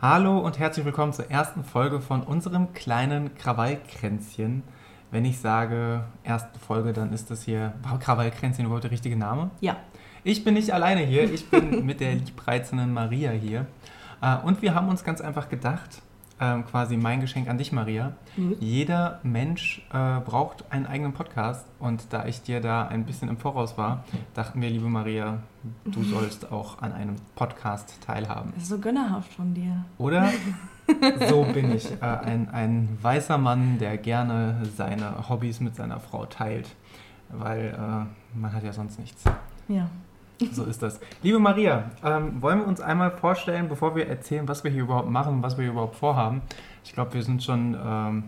Hallo und herzlich willkommen zur ersten Folge von unserem kleinen Krawallkränzchen. Wenn ich sage erste Folge, dann ist das hier, war Krawallkränzchen überhaupt der richtige Name? Ja. Ich bin nicht alleine hier, ich bin mit der liebreizenden Maria hier. Äh, Und wir haben uns ganz einfach gedacht, ähm, quasi mein Geschenk an dich, Maria. Mhm. Jeder Mensch äh, braucht einen eigenen Podcast und da ich dir da ein bisschen im Voraus war, dachten wir, liebe Maria, du sollst auch an einem Podcast teilhaben. Das ist so gönnerhaft von dir. Oder? So bin ich. Äh, ein, ein weißer Mann, der gerne seine Hobbys mit seiner Frau teilt. Weil äh, man hat ja sonst nichts. Ja. So ist das. Liebe Maria, ähm, wollen wir uns einmal vorstellen, bevor wir erzählen, was wir hier überhaupt machen, was wir hier überhaupt vorhaben? Ich glaube, wir sind schon ähm,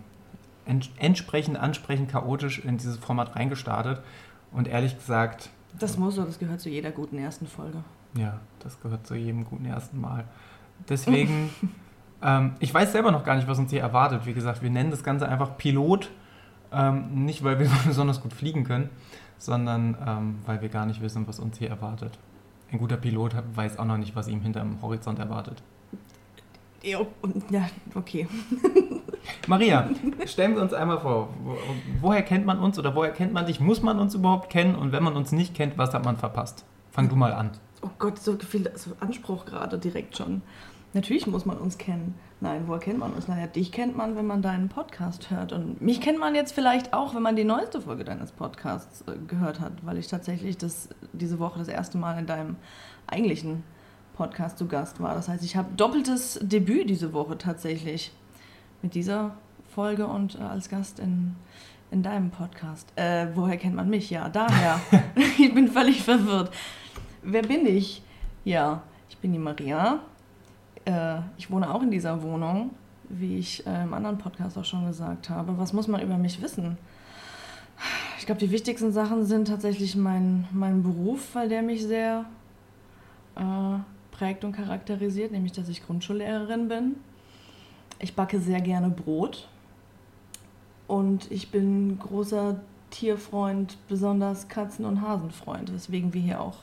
ent entsprechend, ansprechend chaotisch in dieses Format reingestartet. Und ehrlich gesagt, Das muss so, das gehört zu jeder guten ersten Folge. ja, das gehört zu jedem guten ersten Mal. Deswegen, ähm, ich weiß selber noch gar nicht, was uns hier erwartet. Wie gesagt, wir nennen das Ganze einfach Pilot. Ähm, nicht, weil wir besonders gut fliegen können, sondern ähm, weil wir gar nicht wissen, was uns hier erwartet. Ein guter Pilot weiß auch noch nicht, was ihm hinterm Horizont erwartet. Ja, okay. Maria, stellen wir uns einmal vor, wo, woher kennt man uns oder woher kennt man dich? Muss man uns überhaupt kennen? Und wenn man uns nicht kennt, was hat man verpasst? Fang du mal an. Oh Gott, so viel so Anspruch gerade direkt schon. Natürlich muss man uns kennen. Nein, woher kennt man uns? Naja, dich kennt man, wenn man deinen Podcast hört. Und mich kennt man jetzt vielleicht auch, wenn man die neueste Folge deines Podcasts äh, gehört hat, weil ich tatsächlich das, diese Woche das erste Mal in deinem eigentlichen Podcast zu Gast war. Das heißt, ich habe doppeltes Debüt diese Woche tatsächlich mit dieser Folge und äh, als Gast in, in deinem Podcast. Äh, woher kennt man mich? Ja, daher. ich bin völlig verwirrt. Wer bin ich? Ja, ich bin die Maria. Äh, ich wohne auch in dieser Wohnung, wie ich äh, im anderen Podcast auch schon gesagt habe. Was muss man über mich wissen? Ich glaube, die wichtigsten Sachen sind tatsächlich mein, mein Beruf, weil der mich sehr äh, prägt und charakterisiert, nämlich dass ich Grundschullehrerin bin. Ich backe sehr gerne Brot und ich bin großer Tierfreund, besonders Katzen- und Hasenfreund, weswegen wir hier auch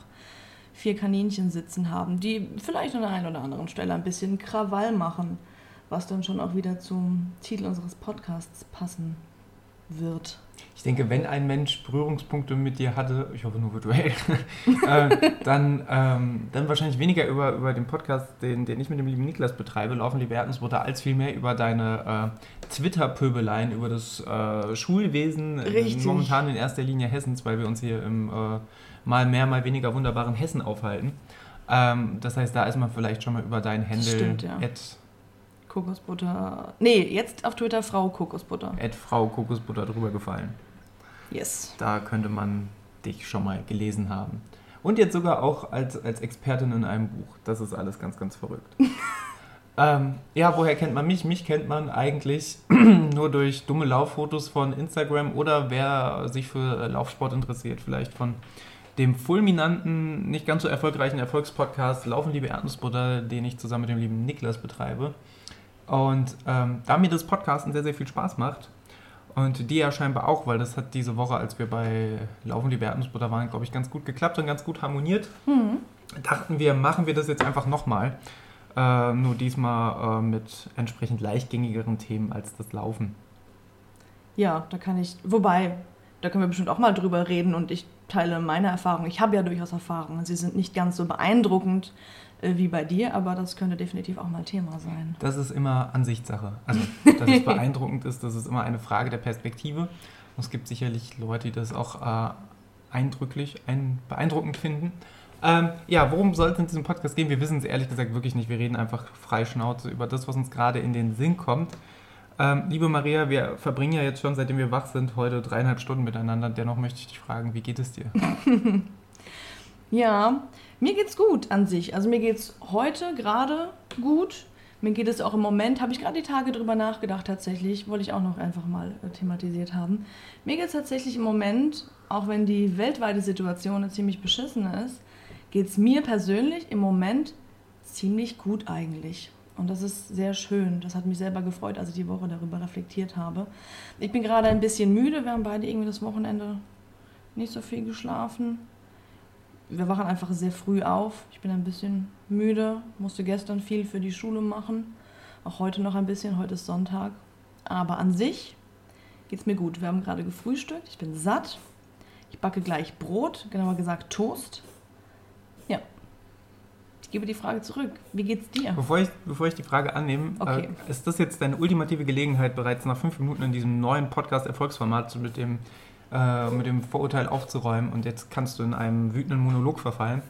vier Kaninchen sitzen haben, die vielleicht an der einen oder anderen Stelle ein bisschen Krawall machen, was dann schon auch wieder zum Titel unseres Podcasts passen wird. Ich denke, wenn ein Mensch Berührungspunkte mit dir hatte, ich hoffe nur virtuell, äh, dann, ähm, dann wahrscheinlich weniger über, über den Podcast, den, den ich mit dem lieben Niklas betreibe, Laufen liebe Erdnussbutter, als vielmehr über deine äh, Twitter-Pöbeleien, über das äh, Schulwesen, äh, Richtig. momentan in erster Linie Hessens, weil wir uns hier im äh, mal mehr, mal weniger wunderbaren Hessen aufhalten. Ähm, das heißt, da ist man vielleicht schon mal über deinen Händel stimmt, ja. at, Kokosbutter. Nee, jetzt auf Twitter Frau Kokosbutter. at Frau Kokosbutter drüber gefallen. Yes. Da könnte man dich schon mal gelesen haben. Und jetzt sogar auch als, als Expertin in einem Buch. Das ist alles ganz, ganz verrückt. ähm, ja, woher kennt man mich? Mich kennt man eigentlich nur durch dumme Lauffotos von Instagram oder wer sich für äh, Laufsport interessiert, vielleicht von dem fulminanten, nicht ganz so erfolgreichen Erfolgspodcast Laufen liebe Erdnussbutter, den ich zusammen mit dem lieben Niklas betreibe. Und ähm, da mir das Podcasten sehr, sehr viel Spaß macht, und die ja scheinbar auch, weil das hat diese Woche, als wir bei Laufen die Erdnussbutter waren, glaube ich, ganz gut geklappt und ganz gut harmoniert. Hm. Dachten wir, machen wir das jetzt einfach nochmal. Äh, nur diesmal äh, mit entsprechend leichtgängigeren Themen als das Laufen. Ja, da kann ich. Wobei, da können wir bestimmt auch mal drüber reden und ich teile meine Erfahrungen. Ich habe ja durchaus Erfahrungen. Sie sind nicht ganz so beeindruckend äh, wie bei dir, aber das könnte definitiv auch mal Thema sein. Das ist immer Ansichtssache. Also, dass es beeindruckend ist, das ist immer eine Frage der Perspektive. Und es gibt sicherlich Leute, die das auch äh, eindrücklich, ein, beeindruckend finden. Ähm, ja, worum soll es in diesem Podcast gehen? Wir wissen es ehrlich gesagt wirklich nicht. Wir reden einfach frei Schnauze über das, was uns gerade in den Sinn kommt. Ähm, liebe Maria, wir verbringen ja jetzt schon, seitdem wir wach sind, heute dreieinhalb Stunden miteinander. Dennoch möchte ich dich fragen, wie geht es dir? Ja, mir geht's gut an sich. Also mir geht's heute gerade gut. Mir geht es auch im Moment, habe ich gerade die Tage drüber nachgedacht tatsächlich, wollte ich auch noch einfach mal äh, thematisiert haben. Mir geht es tatsächlich im Moment, auch wenn die weltweite Situation ziemlich beschissene ist, geht es mir persönlich im Moment ziemlich gut eigentlich. Und das ist sehr schön. Das hat mich selber gefreut, als ich die Woche darüber reflektiert habe. Ich bin gerade ein bisschen müde. Wir haben beide irgendwie das Wochenende nicht so viel geschlafen. wir wachen einfach sehr früh auf. Ich bin ein bisschen müde, musste gestern viel für die Schule machen. Auch heute noch ein bisschen, heute ist Sonntag. Aber an sich geht es mir gut. Wir haben gerade gefrühstückt, ich bin satt. Ich backe gleich Brot, genauer gesagt Toast. Ich gebe die Frage zurück. Wie geht's dir? Bevor ich, bevor ich die Frage annehme, okay. äh, ist das jetzt deine ultimative Gelegenheit, bereits nach fünf Minuten in diesem neuen Podcast-Erfolgsformat mit dem, äh, mit dem Vorurteil aufzuräumen und jetzt kannst du in einem wütenden Monolog verfallen?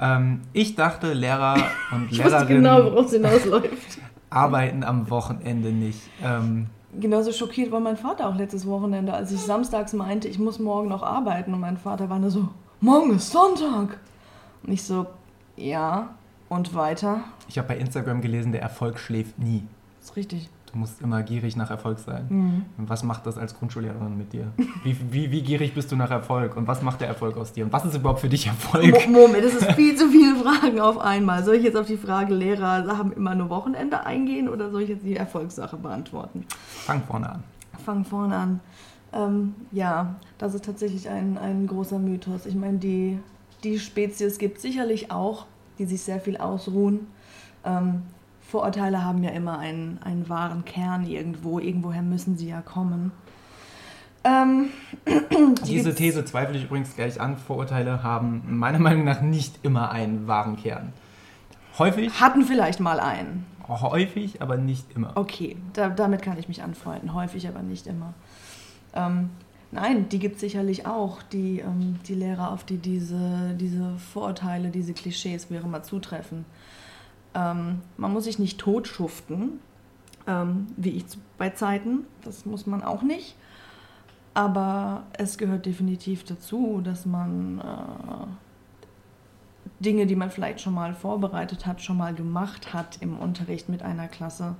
Ähm, ich dachte, Lehrer und ich Lehrerinnen genau, worauf es hinausläuft. arbeiten am Wochenende nicht. Ähm, genauso schockiert war mein Vater auch letztes Wochenende, als ich samstags meinte, ich muss morgen noch arbeiten. Und mein Vater war nur so, morgen ist Sonntag. Und ich so, ja, und weiter. Ich habe bei Instagram gelesen, der Erfolg schläft nie. Das ist richtig. Du musst immer gierig nach Erfolg sein. Mhm. Was macht das als Grundschullehrerin mit dir? Wie, wie, wie, gierig bist du nach Erfolg? Und was macht der Erfolg aus dir? Und was ist überhaupt für dich Erfolg? Moment, das ist viel zu viele Fragen auf einmal. Soll ich jetzt auf die Frage, Lehrer haben immer nur Wochenende eingehen oder soll ich jetzt die Erfolgssache beantworten? Fang vorne an. Fang vorne an. Ähm, ja, das ist tatsächlich ein, ein großer Mythos. Ich meine, die, die Spezies gibt sicherlich auch, die sich sehr viel ausruhen. Ähm, Vorurteile haben ja immer einen, einen wahren Kern irgendwo. Irgendwoher müssen sie ja kommen. Ähm, Diese These zweifle ich übrigens gleich an. Vorurteile haben meiner Meinung nach nicht immer einen wahren Kern. Häufig. Hatten vielleicht mal einen. Häufig, aber nicht immer. Okay, da, damit kann ich mich anfreunden. Häufig, aber nicht immer. Ähm, nein, die gibt es sicherlich auch, die, ähm, die Lehrer, auf die diese, diese Vorurteile, diese Klischees, auch immer, zutreffen. Ähm, man muss sich nicht totschuften, ähm, wie ich bei Zeiten. Das muss man auch nicht. Aber es gehört definitiv dazu, dass man äh, Dinge, die man vielleicht schon mal vorbereitet hat, schon mal gemacht hat im Unterricht mit einer Klasse,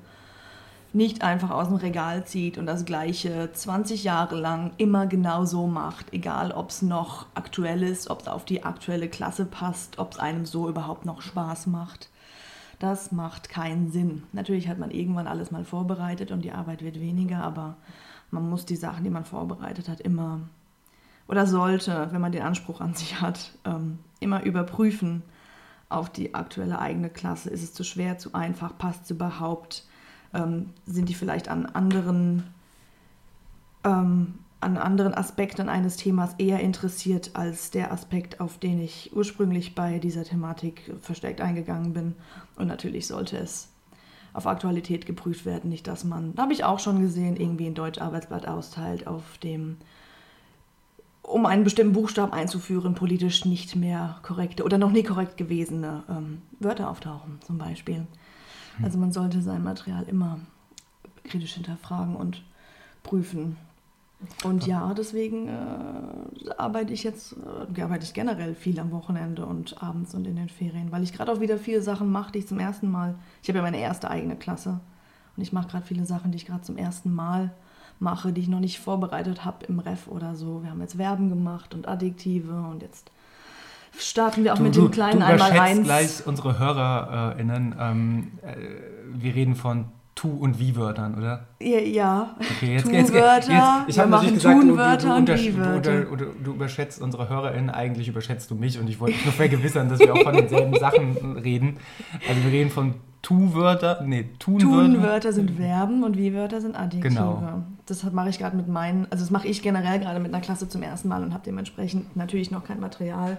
nicht einfach aus dem Regal zieht und das Gleiche 20 Jahre lang immer genau so macht, egal ob es noch aktuell ist, ob es auf die aktuelle Klasse passt, ob es einem so überhaupt noch Spaß macht. Das macht keinen Sinn. Natürlich hat man irgendwann alles mal vorbereitet und die Arbeit wird weniger, aber man muss die Sachen, die man vorbereitet hat, immer oder sollte, wenn man den Anspruch an sich hat, ähm, immer überprüfen auf die aktuelle eigene Klasse. Ist es zu schwer, zu einfach, passt es überhaupt? Ähm, sind die vielleicht an anderen ähm, an anderen Aspekten eines Themas eher interessiert als der Aspekt, auf den ich ursprünglich bei dieser Thematik verstärkt eingegangen bin. Und natürlich sollte es auf Aktualität geprüft werden, nicht dass man, habe ich auch schon gesehen, irgendwie ein Deutsch-Arbeitsblatt austeilt, auf dem, um einen bestimmten Buchstaben einzuführen, politisch nicht mehr korrekte oder noch nie korrekt gewesene ähm, Wörter auftauchen, zum Beispiel. Also man sollte sein Material immer kritisch hinterfragen und prüfen. Und ja, deswegen äh, arbeite ich jetzt, äh, arbeite ich generell viel am Wochenende und abends und in den Ferien, weil ich gerade auch wieder viele Sachen mache, die ich zum ersten Mal, ich habe ja meine erste eigene Klasse und ich mache gerade viele Sachen, die ich gerade zum ersten Mal mache, die ich noch nicht vorbereitet habe im Ref oder so. Wir haben jetzt Verben gemacht und Adjektive und jetzt starten wir auch du, mit dem kleinen du Einmal eins. gleich unsere HörerInnen. Ähm, äh, wir reden von Tu- und Wie-Wörtern, oder? Ja. Okay, jetzt, jetzt, jetzt, Ich habe natürlich gesagt, du, du, du, du, du, du überschätzt unsere HörerInnen, eigentlich überschätzt du mich und ich wollte nur vergewissern, dass wir auch von denselben Sachen reden. Also wir reden von Tu-Wörter, nee, Tun-Wörter. Tun-Wörter sind Verben und Wie-Wörter sind Adjektive. Genau. Das mache ich gerade mit meinen, also das mache ich generell gerade mit einer Klasse zum ersten Mal und habe dementsprechend natürlich noch kein Material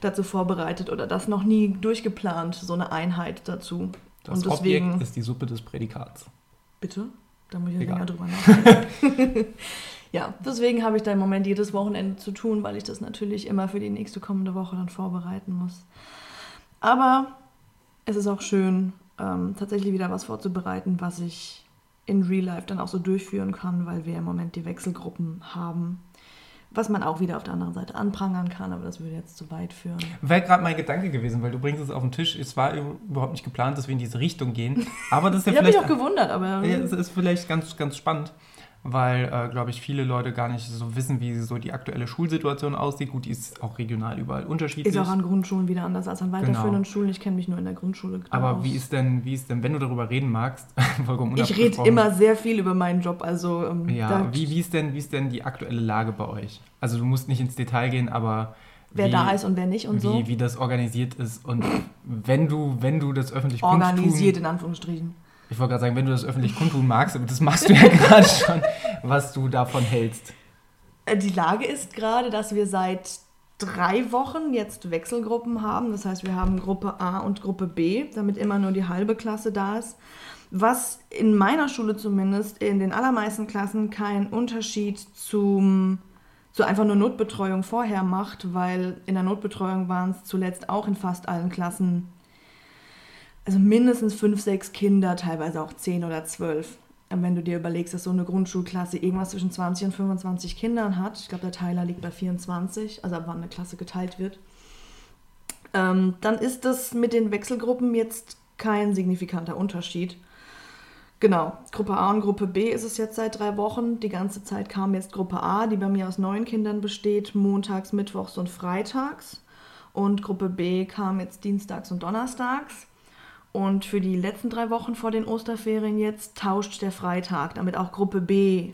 dazu vorbereitet oder das noch nie durchgeplant, so eine Einheit dazu. Das und deswegen, Objekt ist die Suppe des Prädikats. Bitte? Da muss ich ja länger drüber nachdenken. ja, deswegen habe ich da im Moment jedes Wochenende zu tun, weil ich das natürlich immer für die nächste kommende Woche dann vorbereiten muss. Aber es ist auch schön, ähm, tatsächlich wieder was vorzubereiten, was ich in Real Life dann auch so durchführen kann, weil wir im Moment die Wechselgruppen haben was man auch wieder auf der anderen Seite anprangern kann, aber das würde jetzt zu weit führen. Wäre gerade mein Gedanke gewesen, weil du bringst es auf den Tisch. Es war überhaupt nicht geplant, dass wir in diese Richtung gehen. Aber das ist ja ich vielleicht. Ich habe mich auch gewundert, aber. Ja, es ist vielleicht ganz, ganz spannend weil, äh, glaube ich, viele Leute gar nicht so wissen, wie so die aktuelle Schulsituation aussieht. Gut, die ist auch regional überall unterschiedlich. Ist auch an Grundschulen wieder anders als an weiterführenden genau. Schulen. Ich kenne mich nur in der Grundschule. Aber aus. wie ist denn, wie ist denn, wenn du darüber reden magst, vollkommen Ich rede immer sehr viel über meinen Job. Also ähm, ja, wie, wie ist denn, wie ist denn die aktuelle Lage bei euch? Also du musst nicht ins Detail gehen, aber wer wie, da ist und wer nicht und wie, so. wie das organisiert ist und wenn du, wenn du das öffentlich Organisiert in Anführungsstrichen. Ich wollte gerade sagen, wenn du das öffentlich kundtun magst, aber das machst du ja gerade schon, was du davon hältst. Äh, Die Lage ist gerade, dass wir seit drei Wochen jetzt Wechselgruppen haben. Das heißt, wir haben Gruppe A und Gruppe B, damit immer nur die halbe Klasse da ist. Was in meiner Schule zumindest in den allermeisten Klassen keinen Unterschied zum, zu einfach nur Notbetreuung vorher macht, weil in der Notbetreuung waren es zuletzt auch in fast allen Klassen also mindestens fünf, sechs Kinder, teilweise auch zehn oder zwölf. Wenn du dir überlegst, dass so eine Grundschulklasse irgendwas zwischen 20 und 25 Kindern hat, ich glaube, der Teiler liegt bei 24, also ab wann eine Klasse geteilt wird, ähm, dann ist das mit den Wechselgruppen jetzt kein signifikanter Unterschied. Genau, Gruppe A und Gruppe B ist es jetzt seit drei Wochen. Die ganze Zeit kam jetzt Gruppe A, die bei mir aus neun Kindern besteht, montags, mittwochs und freitags. Und Gruppe B kam jetzt dienstags und donnerstags. Und für die letzten drei Wochen vor den Osterferien jetzt tauscht der Freitag, damit auch Gruppe B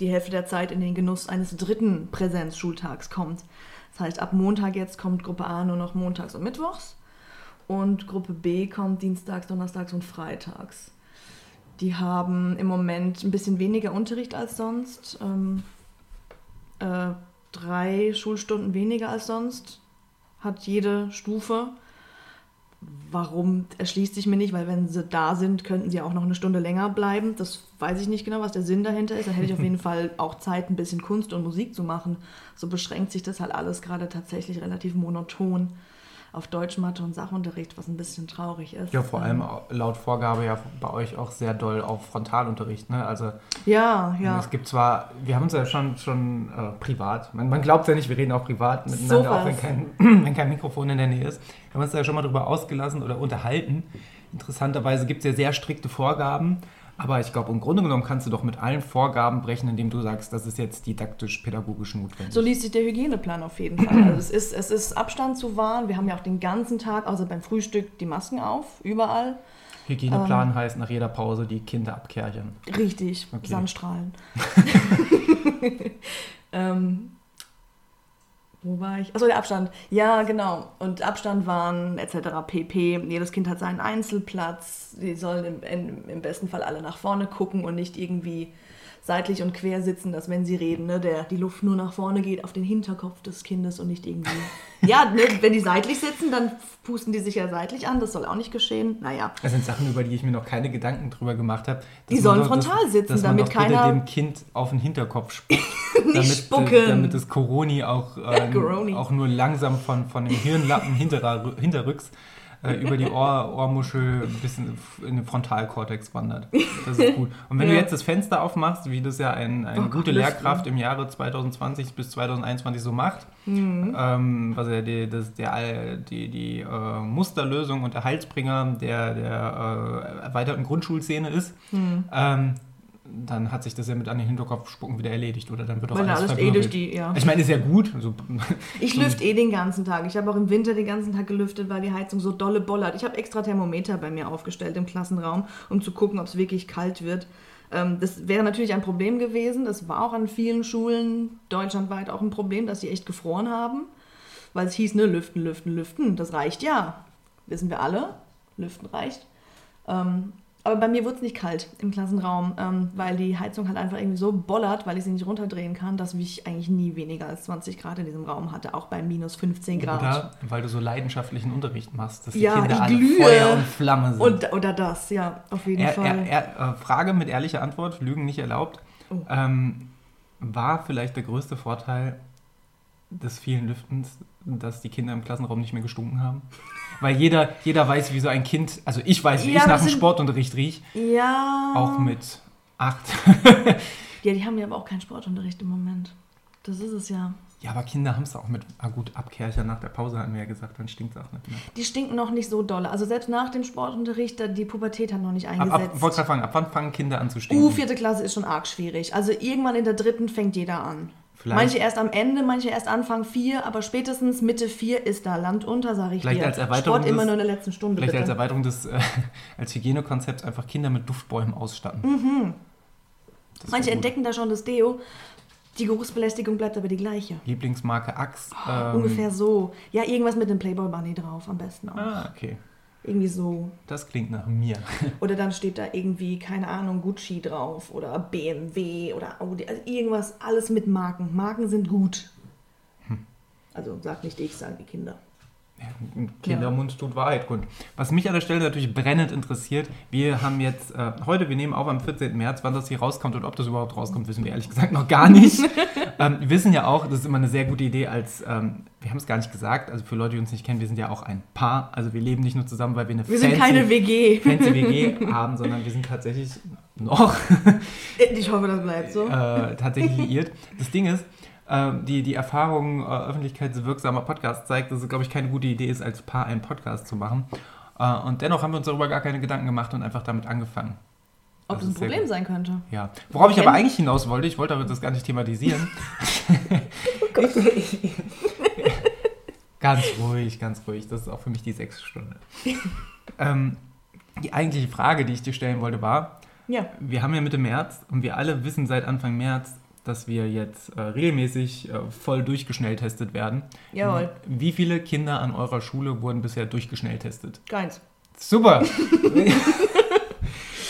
die Hälfte der Zeit in den Genuss eines dritten Präsenzschultags kommt. Das heißt, ab Montag jetzt kommt Gruppe A nur noch montags und mittwochs und Gruppe B kommt dienstags, donnerstags und freitags. Die haben im Moment ein bisschen weniger Unterricht als sonst, ähm, äh, drei Schulstunden weniger als sonst hat jede Stufe. Warum erschließt sich mir nicht, weil wenn sie da sind, könnten sie auch noch eine Stunde länger bleiben. Das weiß ich nicht genau, was der Sinn dahinter ist. Da hätte ich auf jeden Fall auch Zeit, ein bisschen Kunst und Musik zu machen. So beschränkt sich das halt alles gerade tatsächlich relativ monoton auf Deutsch, Mathe und Sachunterricht, was ein bisschen traurig ist. Ja, vor Ähm, allem au- laut Vorgabe ja bei euch auch sehr doll auf Frontalunterricht. Ne? Also Ja, ja. es gibt zwar, wir haben uns ja schon, schon äh, privat, man, man glaubt ja nicht, wir reden auch privat miteinander, auch wenn kein, wenn kein Mikrofon in der Nähe ist. Wir haben uns ja schon mal drüber ausgelassen oder unterhalten. Interessanterweise gibt es ja sehr strikte Vorgaben, aber ich glaube, im Grunde genommen kannst du doch mit allen Vorgaben brechen, indem du sagst, das ist jetzt didaktisch-pädagogisch notwendig. So liest sich der Hygieneplan auf jeden Fall. Also es ist, es ist Abstand zu wahren. Wir haben ja auch den ganzen Tag, außer beim Frühstück, die Masken auf, überall. Hygieneplan Ähm. heißt nach jeder Pause die Kinder abkerchern. Richtig, Okay. Sandstrahlen. ähm, wo war ich? Achso, der Abstand. Ja, genau. Und Abstand waren etc. pp. Jedes Kind hat seinen Einzelplatz. Die sollen im, im besten Fall alle nach vorne gucken und nicht irgendwie seitlich und quer sitzen, dass wenn sie reden, ne, der, die Luft nur nach vorne geht auf den Hinterkopf des Kindes und nicht irgendwie. ja, ne, wenn die seitlich sitzen, dann pusten die sich ja seitlich an. Das soll auch nicht geschehen. Naja. Das sind Sachen, über die ich mir noch keine Gedanken drüber gemacht habe. Die sollen frontal sitzen, dass man damit doch keiner- dem Kind auf den Hinterkopf spuckt. Nicht damit, spucken. damit das Coroni auch, äh, auch nur langsam von, von dem Hirnlappen hinterer, hinterrücks äh, über die Ohr, Ohrmuschel bis in, in den Frontalkortex wandert. Das ist gut. Und wenn du Ja. jetzt das Fenster aufmachst, wie das ja ein, eine Oh gute Gott, Lehrkraft im Jahre 2020 bis 2021 so macht, ähm, was ja die, das, der, die, die äh, Musterlösung und der Heilsbringer der, der äh, erweiterten Grundschulszene ist, ähm, dann hat sich das ja mit an den Hinterkopf spucken wieder erledigt oder dann wird auch Weil alles alles eh durch die, ja. Ich meine, ist ja gut. Also, Ich lüfte eh den ganzen Tag. Ich habe auch im Winter den ganzen Tag gelüftet, weil die Heizung so dolle bollert. Ich habe extra Thermometer bei mir aufgestellt im Klassenraum, um zu gucken, ob es wirklich kalt wird. Ähm, das wäre natürlich ein Problem gewesen. Das war auch an vielen Schulen deutschlandweit auch ein Problem, dass sie echt gefroren haben. Weil es hieß, ne, lüften, lüften, lüften. Das reicht ja. Wissen wir alle. Lüften reicht. Ähm, aber bei mir wurde es nicht kalt im Klassenraum, ähm, weil die Heizung halt einfach irgendwie so bollert, weil ich sie nicht runterdrehen kann, dass ich eigentlich nie weniger als 20 Grad in diesem Raum hatte, auch bei minus 15 Grad. oder weil du so leidenschaftlichen Unterricht machst, dass die Ja, Kinder alle glühe. Feuer und Flamme sind. Und, oder das, ja, auf jeden er, Fall. er, er, äh, Frage mit ehrlicher Antwort, Lügen nicht erlaubt. Oh. Ähm, war vielleicht der größte Vorteil des vielen Lüftens, dass die Kinder im Klassenraum nicht mehr gestunken haben? Weil jeder, jeder weiß, wie so ein Kind, also ich weiß, wie Ja, ich nach dem Sportunterricht rieche, ja. auch mit acht. Ja, die haben ja aber auch keinen Sportunterricht im Moment. Das ist es ja. Ja, aber Kinder haben es auch mit, ah gut, Abkehrcher nach der Pause hatten wir ja gesagt, dann stinkt es auch nicht mehr. Die stinken noch nicht so doll. Also selbst nach dem Sportunterricht, die Pubertät hat noch nicht Ab, eingesetzt. ab, wollte gerade fragen, ab wann fangen Kinder an zu stinken? Uh, vierte Klasse ist schon arg schwierig. Also irgendwann in der dritten fängt jeder an. Vielleicht- Manche erst am Ende, manche erst Anfang vier, aber spätestens Mitte vier ist da Land unter, sag ich Vielleicht dir. als Erweiterung Sport immer des- nur in der letzten Stunde, Vielleicht als bitte. Erweiterung des, äh, als Hygienekonzepts einfach Kinder mit Duftbäumen ausstatten. Mhm. Manche entdecken da schon das Deo. Die Geruchsbelästigung bleibt aber die gleiche. Lieblingsmarke Axe. ähm, ungefähr so. Ja, irgendwas mit dem Playboy Bunny drauf am besten auch. Ah, okay. Irgendwie so. Das klingt nach mir. Oder dann steht da irgendwie, keine Ahnung, Gucci drauf oder BMW oder Audi. Also irgendwas, alles mit Marken. Marken sind gut. Hm. Also sagt nicht ich, sagen die Kinder. Kindermund ja. tut Wahrheit kund. Was mich an der Stelle natürlich brennend interessiert, wir haben jetzt äh, heute, wir nehmen auf am 14. März, wann das hier rauskommt und ob das überhaupt rauskommt, wissen wir ehrlich gesagt noch gar nicht. ähm, wir wissen ja auch, das ist immer eine sehr gute Idee als, ähm, wir haben es gar nicht gesagt, also für Leute, die uns nicht kennen, wir sind ja auch ein Paar, also wir leben nicht nur zusammen, weil wir eine wir fancy, sind keine WG. fancy WG haben, sondern wir sind tatsächlich noch ich hoffe, das bleibt so. Äh, tatsächlich liiert. Das Ding ist, die, die Erfahrung äh, öffentlichkeitswirksamer Podcast zeigt, dass es, glaube ich, keine gute Idee ist, als Paar einen Podcast zu machen. Äh, und dennoch haben wir uns darüber gar keine Gedanken gemacht und einfach damit angefangen. Ob das, das ein Problem sein könnte. Ja. Worauf ich aber eigentlich hinaus wollte, ich wollte aber das gar nicht thematisieren. oh ganz ruhig, ganz ruhig. Das ist auch für mich die sechste Stunde. ähm, die eigentliche Frage, die ich dir stellen wollte, war: ja. Wir haben ja Mitte März und wir alle wissen seit Anfang März, dass wir jetzt äh, regelmäßig äh, voll durchgeschnelltestet werden. Jawohl. Wie viele Kinder an eurer Schule wurden bisher durchgeschnelltestet? Keins. Super!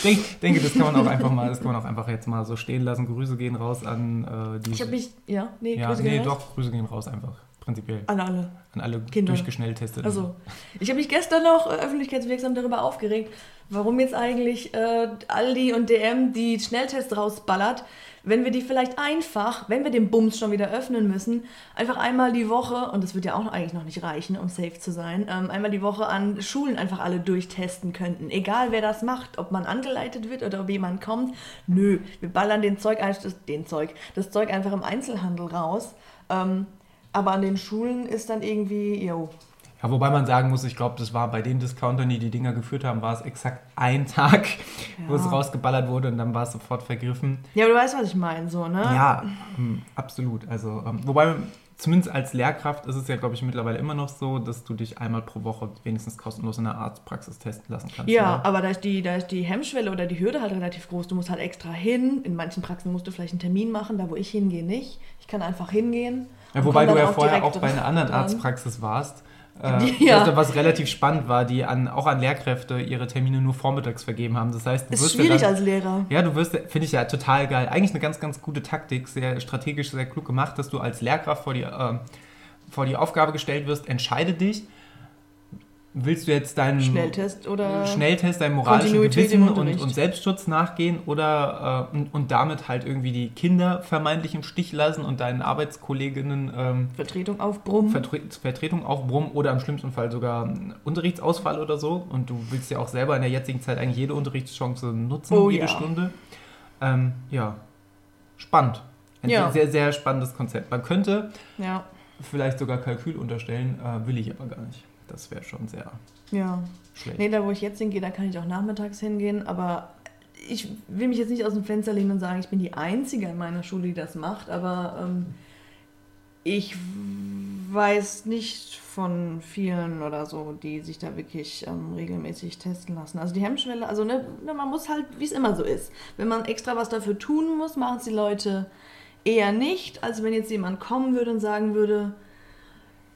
Ich denke, das kann man auch einfach mal, das kann man auch einfach jetzt mal so stehen lassen. Grüße gehen raus an äh, die. Ich habe mich, ja, nee, ja, Grüße nee, gehen doch, Grüße gehen raus einfach. Prinzipiell. An alle. An alle Kinder. durchgeschnelltestet. Also, ich habe mich gestern noch äh, öffentlichkeitswirksam darüber aufgeregt, warum jetzt eigentlich äh, Aldi und DM die Schnelltests rausballert, wenn wir die vielleicht einfach, wenn wir den Bums schon wieder öffnen müssen, einfach einmal die Woche, und das wird ja auch eigentlich noch nicht reichen, um safe zu sein, ähm, einmal die Woche an Schulen einfach alle durchtesten könnten. Egal wer das macht, ob man angeleitet wird oder ob jemand kommt. Nö, wir ballern den Zeug, den Zeug, das Zeug einfach im Einzelhandel raus. Ähm, aber an den Schulen ist dann irgendwie, jo, ja, wobei man sagen muss, ich glaube, das war bei den Discountern, die die Dinger geführt haben, war es exakt ein Tag, ja. wo es rausgeballert wurde und dann war es sofort vergriffen. Ja, aber du weißt, was ich meine, so, ne? Ja, ähm, absolut. Also, ähm, wobei, zumindest als Lehrkraft ist es ja, glaube ich, mittlerweile immer noch so, dass du dich einmal pro Woche wenigstens kostenlos in der Arztpraxis testen lassen kannst. Ja, oder? aber da ist, die, da ist die Hemmschwelle oder die Hürde halt relativ groß. Du musst halt extra hin. In manchen Praxen musst du vielleicht einen Termin machen, da wo ich hingehe nicht. Ich kann einfach hingehen. Ja, wobei du ja vorher auch bei einer anderen Arztpraxis warst äh, ja. Was relativ spannend war, die an, auch an Lehrkräfte ihre Termine nur vormittags vergeben haben. Das heißt, du ist wirst schwierig dann, als Lehrer. Ja, du wirst, finde ich ja total geil. Eigentlich eine ganz, ganz gute Taktik, sehr strategisch, sehr klug gemacht, dass du als Lehrkraft vor die, äh, vor die Aufgabe gestellt wirst, entscheide dich, willst du jetzt deinen Schnelltest oder Schnelltest, deinem moralischen Gewissen und, und, Selbstschutz nachgehen oder äh, und, und, damit halt irgendwie die Kinder vermeintlich im Stich lassen und deinen Arbeitskolleginnen ähm, Vertretung aufbrummen. Vertre Vertretung aufbrummen oder im schlimmsten Fall sogar Unterrichtsausfall oder so. Und du willst ja auch selber in der jetzigen Zeit eigentlich jede Unterrichtschance nutzen, oh, jede ja. Stunde. Ähm, ja, spannend. Ein ja. sehr, sehr spannendes Konzept. Man könnte ja. vielleicht sogar Kalkül unterstellen, äh, will ich aber gar nicht. Das wäre schon sehr ja. schlecht. Nee, da wo ich jetzt hingehe, da kann ich auch nachmittags hingehen, aber ich will mich jetzt nicht aus dem Fenster lehnen und sagen, ich bin die Einzige in meiner Schule, die das macht, aber ähm, ich weiß nicht von vielen oder so, die sich da wirklich ähm, regelmäßig testen lassen. Also die Hemmschwelle, also ne, ne man muss halt, wie es immer so ist. Wenn man extra was dafür tun muss, machen es die Leute eher nicht, als wenn jetzt jemand kommen würde und sagen würde,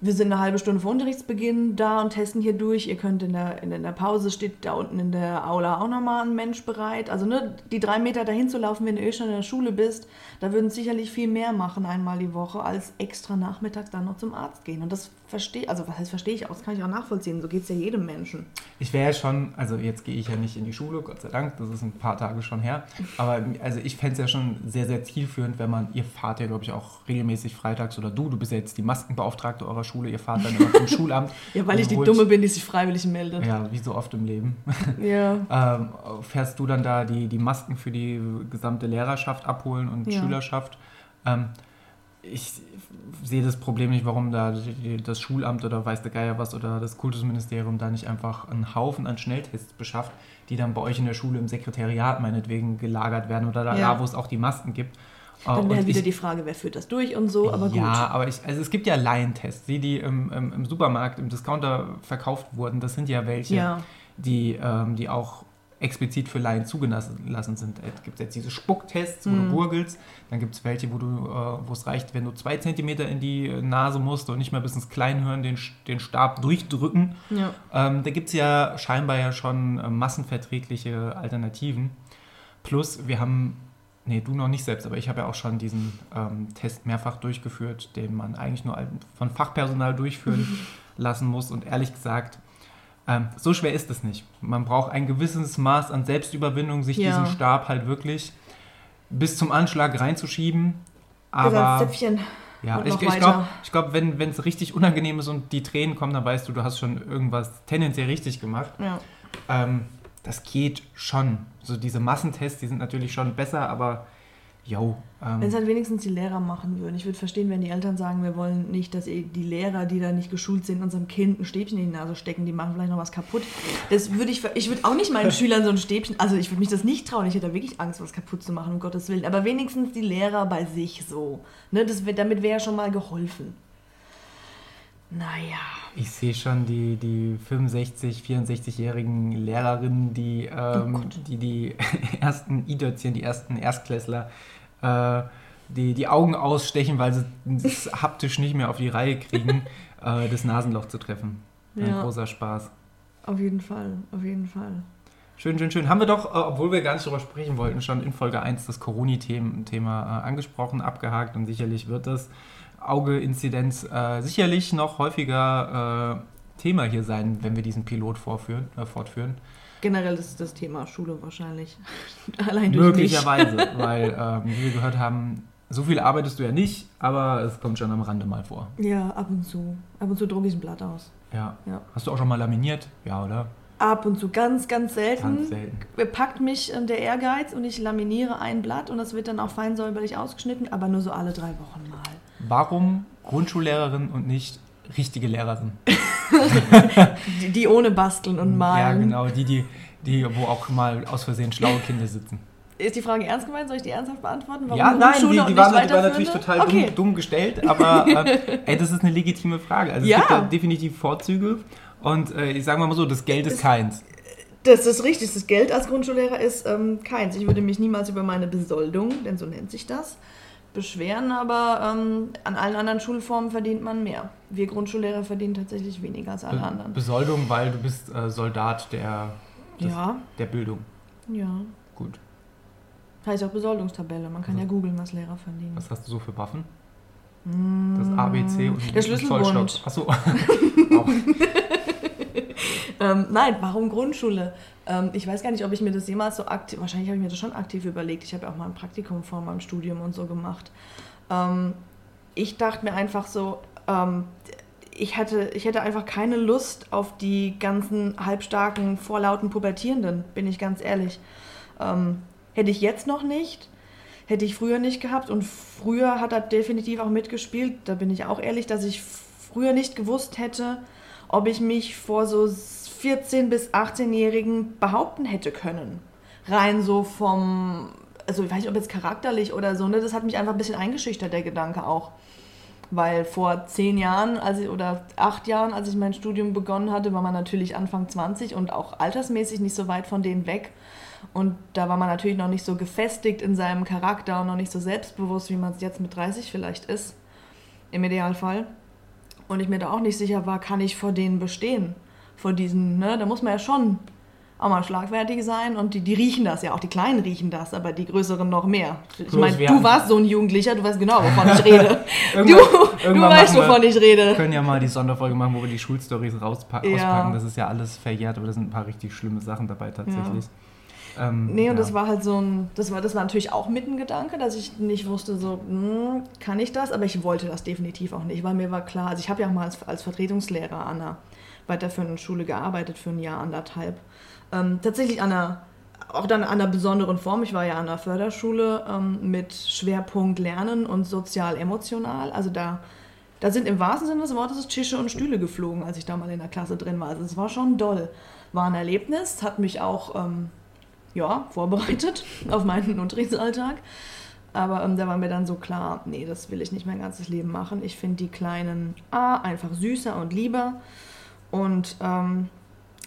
wir sind eine halbe Stunde vor Unterrichtsbeginn da und testen hier durch. Ihr könnt in der, in der Pause, steht da unten in der Aula auch nochmal ein Mensch bereit. Also ne, die drei Meter dahin zu laufen, wenn du eh schon in der Schule bist, da würden sicherlich viel mehr machen einmal die Woche, als extra nachmittags dann noch zum Arzt gehen. Und das verstehe, also was heißt verstehe ich auch, das kann ich auch nachvollziehen. So geht es ja jedem Menschen. Ich wäre ja schon, also jetzt gehe ich ja nicht in die Schule, Gott sei Dank, das ist ein paar Tage schon her. Aber also ich fände es ja schon sehr, sehr zielführend, wenn man, ihr fahrt ja glaube ich auch regelmäßig freitags oder du, du bist ja jetzt die Maskenbeauftragte eurer Schule, ihr fahrt dann immer zum Schulamt. Ja, weil ich die Dumme bin, die sich freiwillig meldet. Ja, wie so oft im Leben. Ja. ähm, fährst du dann da die, die Masken für die gesamte Lehrerschaft abholen und ja. Schülerschaft? Ähm, ich sehe das Problem nicht, warum da das Schulamt oder weiß der Geier was oder das Kultusministerium da nicht einfach einen Haufen an Schnelltests beschafft, die dann bei euch in der Schule im Sekretariat meinetwegen gelagert werden oder da, ja. wo es auch die Masken gibt. Dann wäre wieder ich, die Frage, wer führt das durch und so, aber gut. Ja, aber ich, also es gibt ja Laientests, die, die im, im, im, Supermarkt, im Discounter verkauft wurden. Das sind ja welche, ja. Die, ähm, die auch explizit für Laien zugelassen sind. Es gibt jetzt diese Spucktests, wo mm. du mhm. gurgelst. Dann gibt es welche, wo, du, äh, wo es reicht, wenn du zwei Zentimeter in die Nase musst und nicht mehr bis ins Kleinhirn den, den Stab durchdrücken. Ja. Ähm, da gibt es ja scheinbar ja schon äh, massenverträgliche Alternativen. Plus, wir haben Nee, du noch nicht selbst, aber ich habe ja auch schon diesen ähm, Test mehrfach durchgeführt, den man eigentlich nur von Fachpersonal durchführen lassen muss. Und ehrlich gesagt, ähm, so schwer ist es nicht. Man braucht ein gewisses Maß an Selbstüberwindung, sich ja. diesen Stab halt wirklich bis zum Anschlag reinzuschieben. Aber ja, ich, ich glaube, glaub, wenn es richtig unangenehm ist und die Tränen kommen, dann weißt du, du hast schon irgendwas tendenziell richtig gemacht. Ja. Ähm, das geht schon. So diese Massentests, die sind natürlich schon besser, aber yo. Ähm, wenn es halt wenigstens die Lehrer machen würden. Ich würde verstehen, wenn die Eltern sagen, wir wollen nicht, dass die Lehrer, die da nicht geschult sind, unserem Kind ein Stäbchen in die Nase stecken, die machen vielleicht noch was kaputt. Das würde ich, ich würde auch nicht meinen Schülern so ein Stäbchen, also ich würde mich das nicht trauen, ich hätte da wirklich Angst, was kaputt zu machen, um Gottes Willen. Aber wenigstens die Lehrer bei sich so. Ne, das, damit wäre ja schon mal geholfen. Naja. Ich sehe schon die, die 65, 64-jährigen Lehrerinnen, die, ähm, oh die die ersten I-Dötzchen, die ersten Erstklässler, äh, die die Augen ausstechen, weil sie es haptisch nicht mehr auf die Reihe kriegen, äh, das Nasenloch zu treffen. Ein ja. großer Spaß. Auf jeden Fall, auf jeden Fall. Schön, schön, schön. Haben wir doch, äh, obwohl wir gar nicht darüber sprechen wollten, schon in Folge 1 das Corona-Thema äh, angesprochen, abgehakt und sicherlich wird das Auge-Inzidenz äh, sicherlich noch häufiger äh, Thema hier sein, wenn wir diesen Pilot vorführen, äh, fortführen. Generell ist das Thema Schule wahrscheinlich. Allein durch Möglicherweise, weil, ähm, wie wir gehört haben, so viel arbeitest du ja nicht, aber es kommt schon am Rande mal vor. Ja, ab und zu. Ab und zu drucke ich ein Blatt aus. Ja. ja. Hast du auch schon mal laminiert? Ja, oder? Ab und zu, ganz, ganz selten. Ganz selten. Packt mich äh, der Ehrgeiz und ich laminiere ein Blatt und das wird dann auch fein säuberlich ausgeschnitten, aber nur so alle drei Wochen mal. Warum Grundschullehrerin und nicht richtige Lehrerin? die, die, ohne Basteln und Malen. Ja, genau, die, die, die, wo auch mal aus Versehen schlaue Kinder sitzen. Ist die Frage ernst gemeint? Soll ich die ernsthaft beantworten? Warum ja, nein, die, die, waren, die war natürlich total okay. dumm, dumm, gestellt, aber äh, ey, das ist eine legitime Frage. Also ja. es gibt da definitiv Vorzüge und äh, ich sage mal so, das Geld ist, ist keins. Das ist richtig, das Geld als Grundschullehrer ist ähm, keins. Ich würde mich niemals über meine Besoldung, denn so nennt sich das, beschweren, aber ähm, an allen anderen Schulformen verdient man mehr. Wir Grundschullehrer verdienen tatsächlich weniger als alle Be anderen. Besoldung, weil du bist äh, Soldat der, des, ja. der Bildung. Ja. Gut. Heißt auch Besoldungstabelle. Man kann also, ja googeln, was Lehrer verdienen. Was hast du so für Waffen? Das ABC und der Schlüsselbund. Achso. ähm, nein, warum Grundschule? Ähm, ich weiß gar nicht, ob ich mir das jemals so aktiv, wahrscheinlich habe ich mir das schon aktiv überlegt. Ich habe ja auch mal ein Praktikum vor meinem Studium und so gemacht. Ähm, ich dachte mir einfach so, ähm, ich, hatte, ich hätte einfach keine Lust auf die ganzen halbstarken, vorlauten Pubertierenden, bin ich ganz ehrlich. Ähm, hätte ich jetzt noch nicht, hätte ich früher nicht gehabt und früher hat er definitiv auch mitgespielt. Da bin ich auch ehrlich, dass ich früher nicht gewusst hätte, ob ich mich vor so 14- bis 18-Jährigen behaupten hätte können. Rein so vom, also ich weiß nicht, ob jetzt charakterlich oder so, ne? Das hat mich einfach ein bisschen eingeschüchtert, der Gedanke auch. Weil vor zehn Jahren als ich, oder acht Jahren, als ich mein Studium begonnen hatte, war man natürlich Anfang 20 und auch altersmäßig nicht so weit von denen weg. Und da war man natürlich noch nicht so gefestigt in seinem Charakter und noch nicht so selbstbewusst, wie man es jetzt mit 30 vielleicht ist. Im Idealfall. Und ich mir da auch nicht sicher war, kann ich vor denen bestehen? vor diesen, ne, da muss man ja schon auch mal schlagfertig sein und die, die riechen das ja, auch die Kleinen riechen das, aber die Größeren noch mehr. Ich meine, du warst so ein Jugendlicher, du weißt genau, wovon ich rede. du, du weißt, wovon ich rede. Wir können ja mal die Sonderfolge machen, wo wir die Schulstories rauspacken. Ja. Das ist ja alles verjährt, aber da sind ein paar richtig schlimme Sachen dabei tatsächlich. Ja. Ähm, nee, und ja. das war halt so ein, das war, das war natürlich auch mit ein Gedanke, dass ich nicht wusste, so, hm, kann ich das? Aber ich wollte das definitiv auch nicht, weil mir war klar, also ich habe ja auch mal als, als Vertretungslehrer an einer weiterführenden Schule gearbeitet für ein Jahr, anderthalb. Ähm, tatsächlich an einer, auch dann an einer besonderen Form. Ich war ja an einer Förderschule ähm, mit Schwerpunkt Lernen und sozial-emotional. Also da, da sind im wahrsten Sinne des Wortes Tische und Stühle geflogen, als ich da mal in der Klasse drin war. Also es war schon doll. War ein Erlebnis, hat mich auch ähm, ja, vorbereitet auf meinen Unterrichtsalltag. Aber ähm, da war mir dann so klar, nee, das will ich nicht mein ganzes Leben machen. Ich finde die Kleinen A, einfach süßer und lieber und ähm,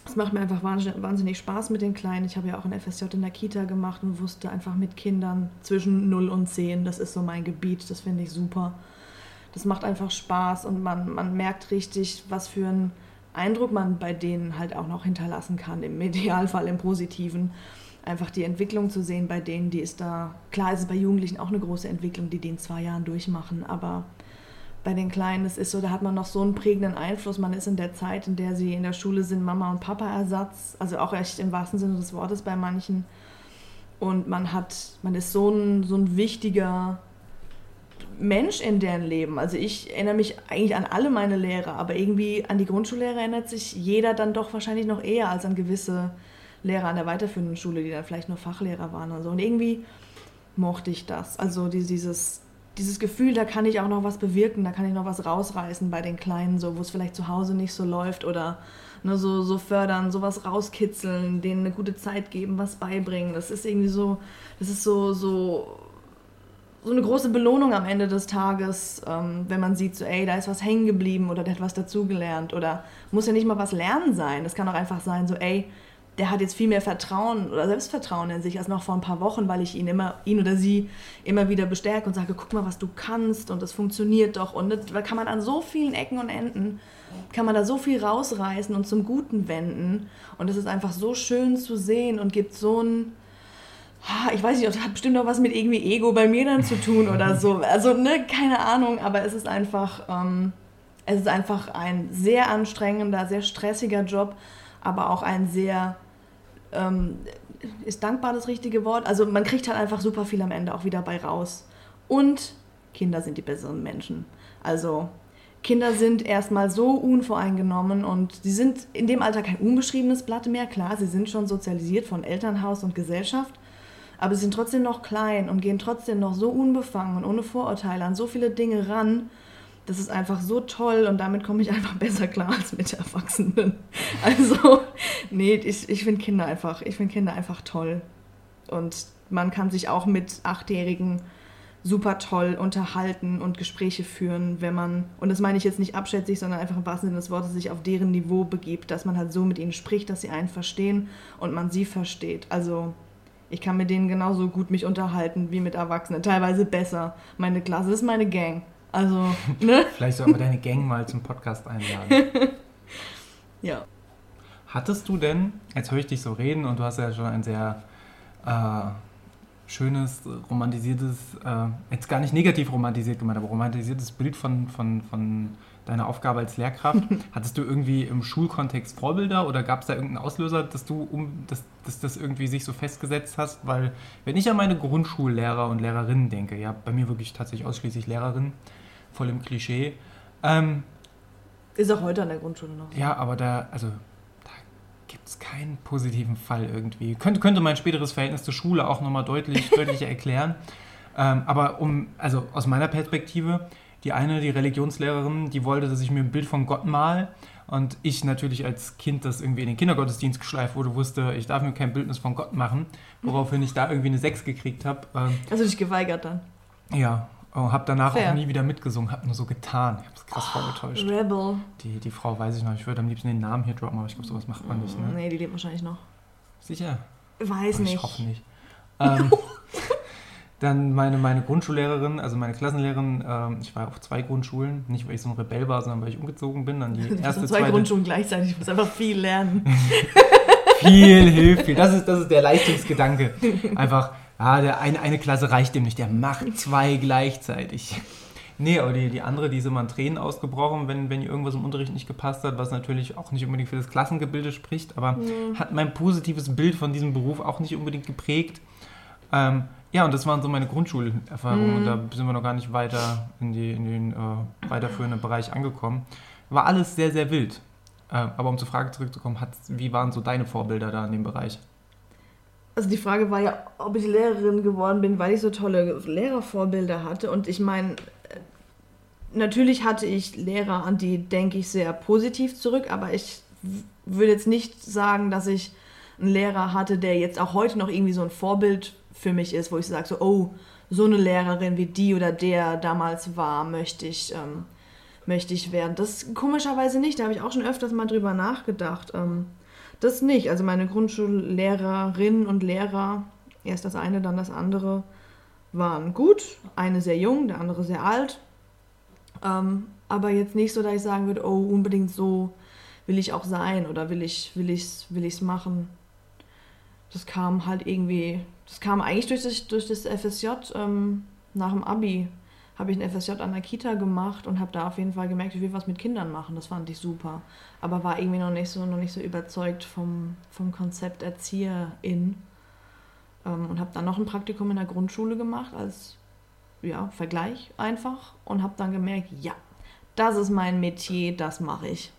es macht mir einfach wahnsinnig, wahnsinnig Spaß mit den Kleinen. Ich habe ja auch ein FSJ in der Kita gemacht und wusste einfach mit Kindern zwischen 0 und 10, das ist so mein Gebiet, das finde ich super. Das macht einfach Spaß und man, man merkt richtig, was für einen Eindruck man bei denen halt auch noch hinterlassen kann, im Idealfall im Positiven. Einfach die Entwicklung zu sehen bei denen, die ist da, klar ist es bei Jugendlichen auch eine große Entwicklung, die die in zwei Jahren durchmachen, aber bei den Kleinen, es ist so, da hat man noch so einen prägenden Einfluss. Man ist in der Zeit, in der sie in der Schule sind, Mama- und Papa-Ersatz. Also auch echt im wahrsten Sinne des Wortes bei manchen. Und man hat, man ist so ein, so ein wichtiger Mensch in deren Leben. Also ich erinnere mich eigentlich an alle meine Lehrer, aber irgendwie an die Grundschullehrer erinnert sich jeder dann doch wahrscheinlich noch eher als an gewisse Lehrer an der weiterführenden Schule, die dann vielleicht nur Fachlehrer waren und so. Und irgendwie mochte ich das. Also dieses, dieses Gefühl, da kann ich auch noch was bewirken, da kann ich noch was rausreißen bei den Kleinen, so wo es vielleicht zu Hause nicht so läuft oder ne, so, so fördern, sowas rauskitzeln, denen eine gute Zeit geben, was beibringen. Das ist irgendwie so, das ist so, so, so eine große Belohnung am Ende des Tages, ähm, wenn man sieht, so, ey, da ist was hängen geblieben oder der hat was dazugelernt oder muss ja nicht mal was lernen sein. Das kann auch einfach sein, so, ey, der hat jetzt viel mehr Vertrauen oder Selbstvertrauen in sich als noch vor ein paar Wochen, weil ich ihn immer, ihn oder sie immer wieder bestärke und sage, guck mal, was du kannst und das funktioniert doch. Und da kann man an so vielen Ecken und Enden, kann man da so viel rausreißen und zum Guten wenden. Und es ist einfach so schön zu sehen und gibt so ein, ich weiß nicht, das hat bestimmt auch was mit irgendwie Ego bei mir dann zu tun oder so. Also, ne, keine Ahnung, aber es ist einfach, ähm, es ist einfach ein sehr anstrengender, sehr stressiger Job, aber auch ein sehr ähm, ist dankbar das richtige Wort? Also man kriegt halt einfach super viel am Ende auch wieder bei raus. Und Kinder sind die besseren Menschen. Also Kinder sind erstmal so unvoreingenommen und sie sind in dem Alter kein unbeschriebenes Blatt mehr. Klar, sie sind schon sozialisiert von Elternhaus und Gesellschaft, aber sie sind trotzdem noch klein und gehen trotzdem noch so unbefangen und ohne Vorurteile an so viele Dinge ran, das ist einfach so toll und damit komme ich einfach besser klar als mit Erwachsenen. Also, nee, ich, ich finde Kinder einfach, ich finde Kinder einfach toll. Und man kann sich auch mit Achtjährigen super toll unterhalten und Gespräche führen, wenn man, und das meine ich jetzt nicht abschätzig, sondern einfach im wahrsten Sinne des Wortes, sich auf deren Niveau begibt, dass man halt so mit ihnen spricht, dass sie einen verstehen und man sie versteht. Also ich kann mit denen genauso gut mich unterhalten wie mit Erwachsenen, teilweise besser. Meine Klasse ist meine Gang. Also, ne? Vielleicht sollten wir deine Gang mal zum Podcast einladen. ja. Hattest du denn, jetzt höre ich dich so reden und du hast ja schon ein sehr äh, schönes, romantisiertes, äh, jetzt gar nicht negativ romantisiert gemeint, aber romantisiertes Bild von, von, von deiner Aufgabe als Lehrkraft. Hattest du irgendwie im Schulkontext Vorbilder oder gab es da irgendeinen Auslöser, dass du um dass, dass das irgendwie sich so festgesetzt hast? Weil wenn ich an meine Grundschullehrer und Lehrerinnen denke, ja, bei mir wirklich tatsächlich ausschließlich Lehrerinnen, voll im Klischee. Ähm, ist auch heute an der Grundschule noch. Ja, aber da, also da gibt es keinen positiven Fall irgendwie. Könnte, könnte mein späteres Verhältnis zur Schule auch nochmal deutlich, deutlicher erklären. Ähm, aber um, also aus meiner Perspektive, die eine, die Religionslehrerin, die wollte, dass ich mir ein Bild von Gott mal. Und ich natürlich als Kind, das irgendwie in den Kindergottesdienst geschleift wurde, wusste, ich darf mir kein Bildnis von Gott machen, woraufhin ich da irgendwie eine 6 gekriegt habe. Ähm, also dich geweigert dann? Ja, Oh, hab danach Fair. auch nie wieder mitgesungen, hab nur so getan. Ich hab's krass oh, vorgetäuscht. Rebel. Die, die Frau weiß ich noch. Ich würde am liebsten den Namen hier droppen, aber ich glaube, sowas macht man nicht. Ne? Nee, die lebt wahrscheinlich noch. Sicher? Weiß aber nicht. Ich hoffe nicht. Ähm, dann meine, meine Grundschullehrerin, also meine Klassenlehrerin, ähm, ich war auf zwei Grundschulen, nicht weil ich so ein Rebell war, sondern weil ich umgezogen bin. Dann die erste, zwei zweite, Grundschulen gleichzeitig, ich muss einfach viel lernen. viel hilft viel. Das ist, das ist der Leistungsgedanke. Einfach ah, der eine, eine Klasse reicht dem nicht, der macht zwei gleichzeitig. Nee, aber die, die andere, die ist immer in Tränen ausgebrochen, wenn, wenn irgendwas im Unterricht nicht gepasst hat, was natürlich auch nicht unbedingt für das Klassengebilde spricht, aber mhm. hat mein positives Bild von diesem Beruf auch nicht unbedingt geprägt. Ähm, ja, und das waren so meine Grundschulerfahrungen mhm. und da sind wir noch gar nicht weiter in, die, in den äh, weiterführenden Bereich angekommen. War alles sehr, sehr wild. Äh, aber um zur Frage zurückzukommen, wie waren so deine Vorbilder da in dem Bereich? Also die Frage war ja, ob ich Lehrerin geworden bin, weil ich so tolle Lehrervorbilder hatte. Und ich meine, natürlich hatte ich Lehrer, an die denke ich sehr positiv zurück, aber ich würde jetzt nicht sagen, dass ich einen Lehrer hatte, der jetzt auch heute noch irgendwie so ein Vorbild für mich ist, wo ich sage so, oh, so eine Lehrerin wie die oder der damals war, möchte ich, ähm, möchte ich werden. Das komischerweise nicht, da habe ich auch schon öfters mal drüber nachgedacht. Ähm, Das nicht. Also meine Grundschullehrerinnen und Lehrer, erst das eine, dann das andere, waren gut. Eine sehr jung, der andere sehr alt. Ähm, aber jetzt nicht so, dass ich sagen würde, oh, unbedingt so will ich auch sein oder will ich will ich's, will ich's machen. Das kam halt irgendwie, das kam eigentlich durch das, durch das FSJ ähm, nach dem Abi. Habe ich ein FSJ an der Kita gemacht und habe da auf jeden Fall gemerkt, ich will was mit Kindern machen. Das fand ich super. Aber war irgendwie noch nicht so, noch nicht so überzeugt vom, vom Konzept Erzieherin. Ähm, und habe dann noch ein Praktikum in der Grundschule gemacht als ja, Vergleich einfach und habe dann gemerkt, ja, das ist mein Metier, das mache ich.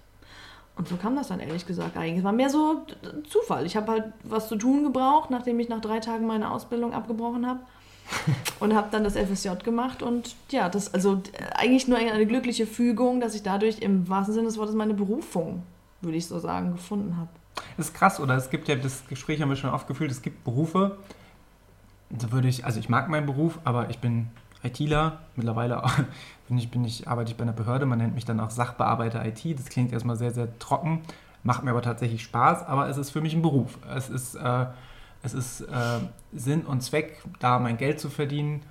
Und so kam das dann ehrlich gesagt eigentlich. Es war mehr so Zufall. Ich habe halt was zu tun gebraucht, nachdem ich nach drei Tagen meine Ausbildung abgebrochen habe. und habe dann das FSJ gemacht und ja, das also eigentlich nur eine glückliche Fügung, dass ich dadurch im wahrsten Sinne des Wortes meine Berufung, würde ich so sagen, gefunden habe. Das ist krass, oder? Es gibt ja, das Gespräch haben wir schon oft gefühlt, es gibt Berufe, da würde ich, also ich mag meinen Beruf, aber ich bin ITler, mittlerweile bin ich, bin ich, arbeite ich bei einer Behörde, man nennt mich dann auch Sachbearbeiter IT. Das klingt erstmal sehr, sehr trocken, macht mir aber tatsächlich Spaß, aber es ist für mich ein Beruf. Es ist, äh, es ist äh, Sinn und Zweck, da mein Geld zu verdienen,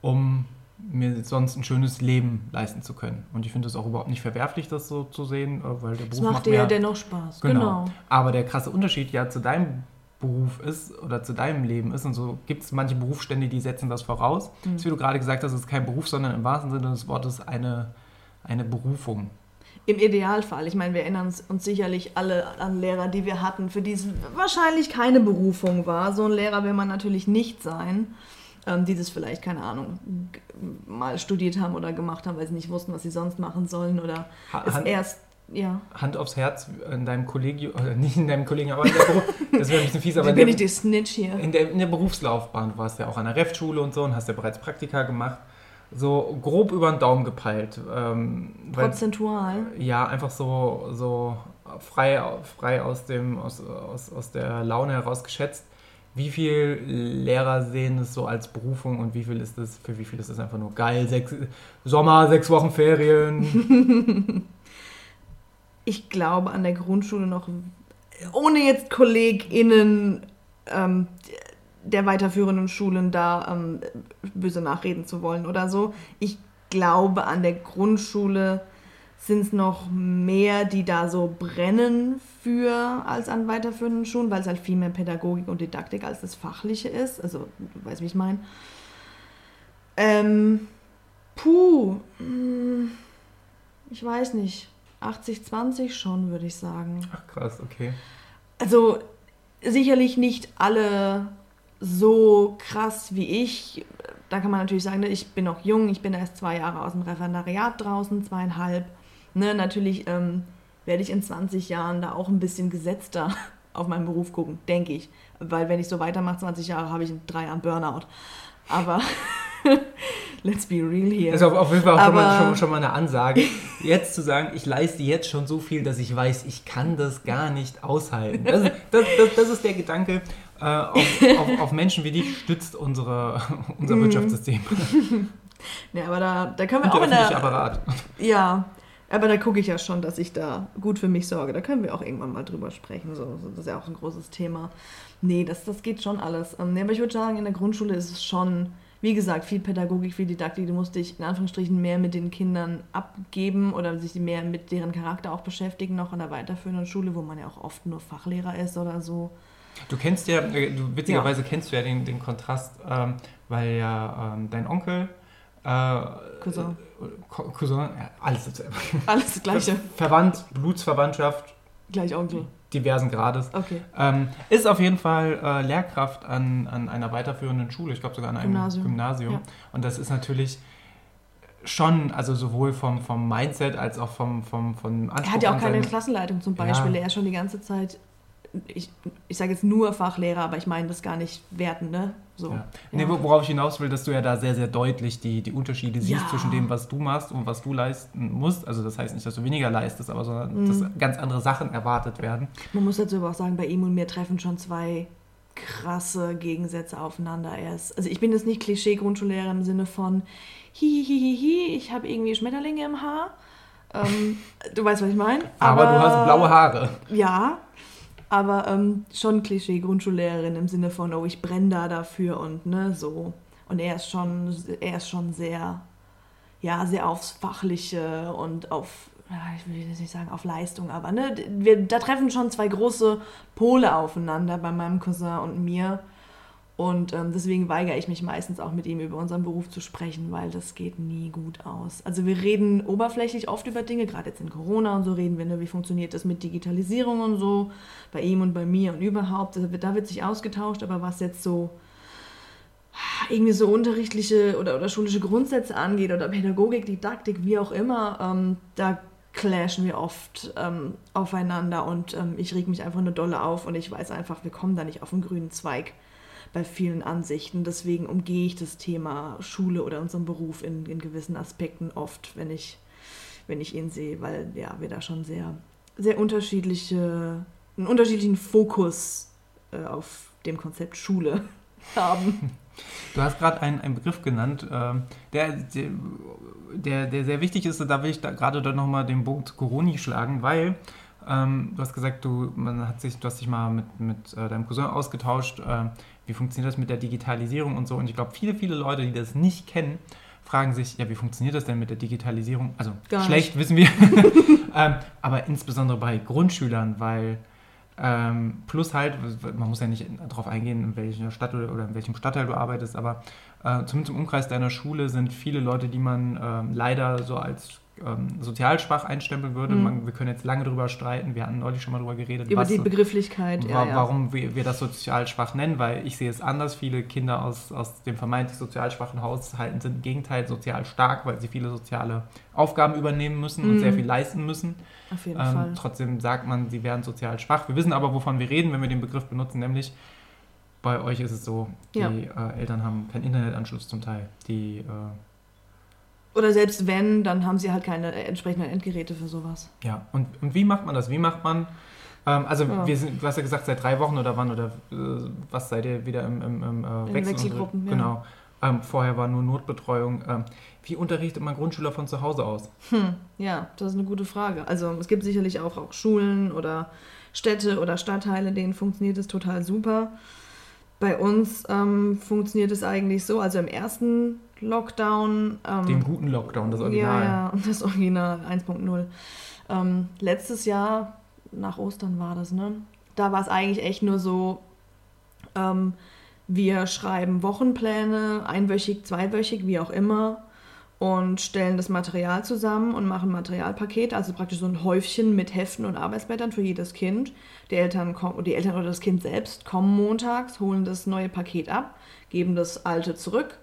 um mir sonst ein schönes Leben leisten zu können. Und ich finde es auch überhaupt nicht verwerflich, das so zu sehen, äh, weil der Beruf das macht, macht dir ja dennoch Spaß. Genau. genau. Aber der krasse Unterschied ja zu deinem Beruf ist oder zu deinem Leben ist. Und so gibt es manche Berufsstände, die setzen das voraus. Mhm. Das, wie du gerade gesagt hast, ist kein Beruf, sondern im wahrsten Sinne des Wortes eine, eine Berufung. Im Idealfall. Ich meine, wir erinnern uns, sicherlich alle an Lehrer, die wir hatten, für die es wahrscheinlich keine Berufung war. So ein Lehrer will man natürlich nicht sein, ähm, die das vielleicht, keine Ahnung, mal studiert haben oder gemacht haben, weil sie nicht wussten, was sie sonst machen sollen oder ha es erst ja. Hand aufs Herz in deinem Kollegium, oder nicht in deinem Kollegium, aber in der Beruf, das wäre ein bisschen fies, aber bin ich die Snitch hier. In der, in der Berufslaufbahn, du warst ja auch an der Ref-Schule und so und hast ja bereits Praktika gemacht. So grob über den Daumen gepeilt. Ähm, Prozentual? Weil, ja, einfach so, so frei, frei aus, dem, aus, aus, aus der Laune heraus geschätzt. Wie viele Lehrer sehen es so als Berufung und wie viel ist es, für wie viel ist es einfach nur geil? Sechs, Sommer, sechs Wochen Ferien. ich glaube, an der Grundschule noch, ohne jetzt KollegInnen ähm, der weiterführenden Schulen da ähm, böse nachreden zu wollen oder so. Ich glaube, an der Grundschule sind es noch mehr, die da so brennen für als an weiterführenden Schulen, weil es halt viel mehr Pädagogik und Didaktik als das Fachliche ist. Also, du weißt, wie ich meine. Ähm, puh, hm, ich weiß nicht. 80-20 schon, würde ich sagen. Ach krass, okay. Also sicherlich nicht alle so krass wie ich. Da kann man natürlich sagen, ne, ich bin noch jung, ich bin erst zwei Jahre aus dem Referendariat draußen, zweieinhalb. Ne, natürlich ähm, werde ich in 20 Jahren da auch ein bisschen gesetzter auf meinen Beruf gucken, denke ich. Weil wenn ich so weitermache, 20 Jahre, habe ich in drei Jahren Burnout. Aber let's be real here. Das ist auf jeden Fall auch schon mal, schon, schon mal, eine Ansage. Jetzt zu sagen, ich leiste jetzt schon so viel, dass ich weiß, ich kann das gar nicht aushalten. Das, das, das, das ist der Gedanke. Äh, auf, auf, auf, Menschen wie dich stützt unsere, unser mhm. Wirtschaftssystem. Ja, aber da, da können wir Und auch der in der. Apparat. Ja, aber da gucke ich ja schon, dass ich da gut für mich sorge. Da können wir auch irgendwann mal drüber sprechen. So, das ist ja auch ein großes Thema. Nee, das, das geht schon alles. Ähm, nee, aber ich würde sagen, in der Grundschule ist es schon wie gesagt, viel Pädagogik, viel Didaktik, du musst dich in Anführungsstrichen mehr mit den Kindern abgeben oder sich mehr mit deren Charakter auch beschäftigen, noch an der weiterführenden Schule, wo man ja auch oft nur Fachlehrer ist oder so. Du kennst ja, äh, du, witzigerweise ja. kennst du ja den, den Kontrast, ähm, weil ja ähm, dein Onkel äh, Cousin. Cousin, ja, alles, alles das Gleiche. Verwandt, Blutsverwandtschaft. Gleich Onkel diversen Grades. Okay. Ähm, ist auf jeden Fall äh, Lehrkraft an, an einer weiterführenden Schule, ich glaube sogar an einem Gymnasium. Gymnasium. Ja. Und das ist natürlich schon, also sowohl vom, vom Mindset als auch vom, vom, vom Anspruch. Er hat ja auch keine Klassenleitung zum Beispiel. Ja. Er ist schon die ganze Zeit ich, ich sage jetzt nur Fachlehrer, aber ich meine das gar nicht werten, ne? So, ja. Nee, worauf ich hinaus will, dass du ja da sehr, sehr deutlich die, die Unterschiede siehst ja. zwischen dem, was du machst und was du leisten musst. Also das heißt nicht, dass du weniger leistest, aber sondern mhm. dass ganz andere Sachen erwartet werden. Man muss dazu aber auch sagen, bei ihm und mir treffen schon zwei krasse Gegensätze aufeinander. Er ist, also ich bin jetzt nicht Klischee-Grundschullehrer im Sinne von hihihihi, ich habe irgendwie Schmetterlinge im Haar. Ähm, du weißt, was ich meine. Aber, aber, du hast blaue Haare. Ja, Aber ähm, schon Klischee Grundschullehrerin im Sinne von, oh, ich brenne da dafür und ne, so. Und er ist schon, er ist schon sehr, ja, sehr aufs Fachliche und auf, ich will jetzt nicht sagen auf Leistung, aber ne, wir, da treffen schon zwei große Pole aufeinander bei meinem Cousin und mir. Und ähm, deswegen weigere ich mich meistens auch mit ihm über unseren Beruf zu sprechen, weil das geht nie gut aus. Also wir reden oberflächlich oft über Dinge, gerade jetzt in Corona und so reden wir, ne, wie funktioniert das mit Digitalisierung und so, bei ihm und bei mir und überhaupt. Also da wird sich ausgetauscht, aber was jetzt so irgendwie so unterrichtliche oder, oder schulische Grundsätze angeht oder Pädagogik, Didaktik, wie auch immer, ähm, da clashen wir oft ähm, aufeinander und ähm, ich reg mich einfach nur dolle auf und ich weiß einfach, wir kommen da nicht auf den grünen Zweig bei vielen Ansichten. Deswegen umgehe ich das Thema Schule oder unseren Beruf in, in gewissen Aspekten oft, wenn ich, wenn ich ihn sehe, weil ja, wir da schon sehr, sehr unterschiedliche, einen unterschiedlichen Fokus äh, auf dem Konzept Schule haben. Du hast gerade einen, einen Begriff genannt, äh, der, der, der sehr wichtig ist. Da will ich da gerade dann nochmal den Bogen zu Corona schlagen, weil ähm, du hast gesagt, du, man hat sich, du hast dich mal mit, mit äh, deinem Cousin ausgetauscht, äh, wie funktioniert das mit der Digitalisierung und so. Und ich glaube, viele, viele Leute, die das nicht kennen, fragen sich, ja, wie funktioniert das denn mit der Digitalisierung? Also Gar schlecht, nicht. wissen wir. ähm, aber insbesondere bei Grundschülern, weil ähm, plus halt, man muss ja nicht darauf eingehen, in welcher Stadt oder, in welchem Stadtteil du arbeitest, aber äh, zumindest im Umkreis deiner Schule sind viele Leute, die man äh, leider so als ähm, sozial schwach einstempeln würde. Mhm. Man, wir können jetzt lange darüber streiten, wir hatten neulich schon mal darüber geredet. Über was, die Begrifflichkeit, wa ja, Warum wir, wir, das sozial schwach nennen, weil ich sehe es anders. Viele Kinder aus, aus dem vermeintlich sozial schwachen Haushalten sind im Gegenteil sozial stark, weil sie viele soziale Aufgaben übernehmen müssen mhm. und sehr viel leisten müssen. Auf jeden ähm, Fall. Trotzdem sagt man, sie wären sozial schwach. Wir wissen aber, wovon wir reden, wenn wir den Begriff benutzen, nämlich bei euch ist es so, die ja. äh, Eltern haben keinen Internetanschluss zum Teil. Die äh, oder selbst wenn, dann haben sie halt keine entsprechenden Endgeräte für sowas. Ja, und, und wie macht man das? Wie macht man, ähm, also ja. wir sind, du hast ja gesagt, seit drei Wochen oder wann oder äh, was seid ihr wieder im, im, im äh, Wechsel Wechselgruppen, ja. Genau. Ähm, vorher war nur Notbetreuung. Ähm, wie unterrichtet man Grundschüler von zu Hause aus? Hm, ja, das ist eine gute Frage. Also es gibt sicherlich auch, auch Schulen oder Städte oder Stadtteile, denen funktioniert es total super. Bei uns ähm, funktioniert es eigentlich so, also im ersten Lockdown. Ähm, Dem guten Lockdown, das Original. Ja, ja, das Original 1.0. Ähm, letztes Jahr, nach Ostern war das, ne? Da war es eigentlich echt nur so, ähm, wir schreiben Wochenpläne, einwöchig, zweiwöchig, wie auch immer, und stellen das Material zusammen und machen Materialpaket, also praktisch so ein Häufchen mit Heften und Arbeitsblättern für jedes Kind. Die Eltern, kommen, die Eltern oder das Kind selbst kommen montags, holen das neue Paket ab, geben das alte zurück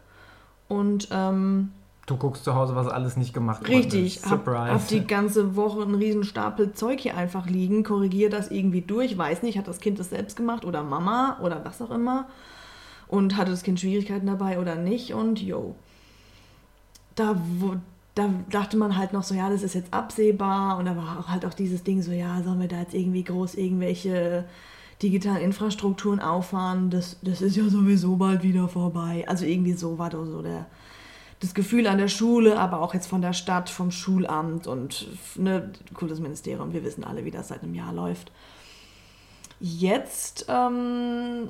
und ähm, Du guckst zu Hause, was alles nicht gemacht wurde. Richtig. Hab, hab die ganze Woche einen riesen Stapel Zeug hier einfach liegen, korrigiere das irgendwie durch, weiß nicht, hat das Kind das selbst gemacht oder Mama oder was auch immer und hatte das Kind Schwierigkeiten dabei oder nicht und yo. Da, wo, da dachte man halt noch so, ja, das ist jetzt absehbar und da war halt auch dieses Ding so, ja, sollen wir da jetzt irgendwie groß irgendwelche digitalen Infrastrukturen auffahren, das, das ist ja sowieso bald wieder vorbei. Also irgendwie so war so der, das Gefühl an der Schule, aber auch jetzt von der Stadt, vom Schulamt und ne, Kultusministerium. Wir wissen alle, wie das seit einem Jahr läuft. Jetzt ähm,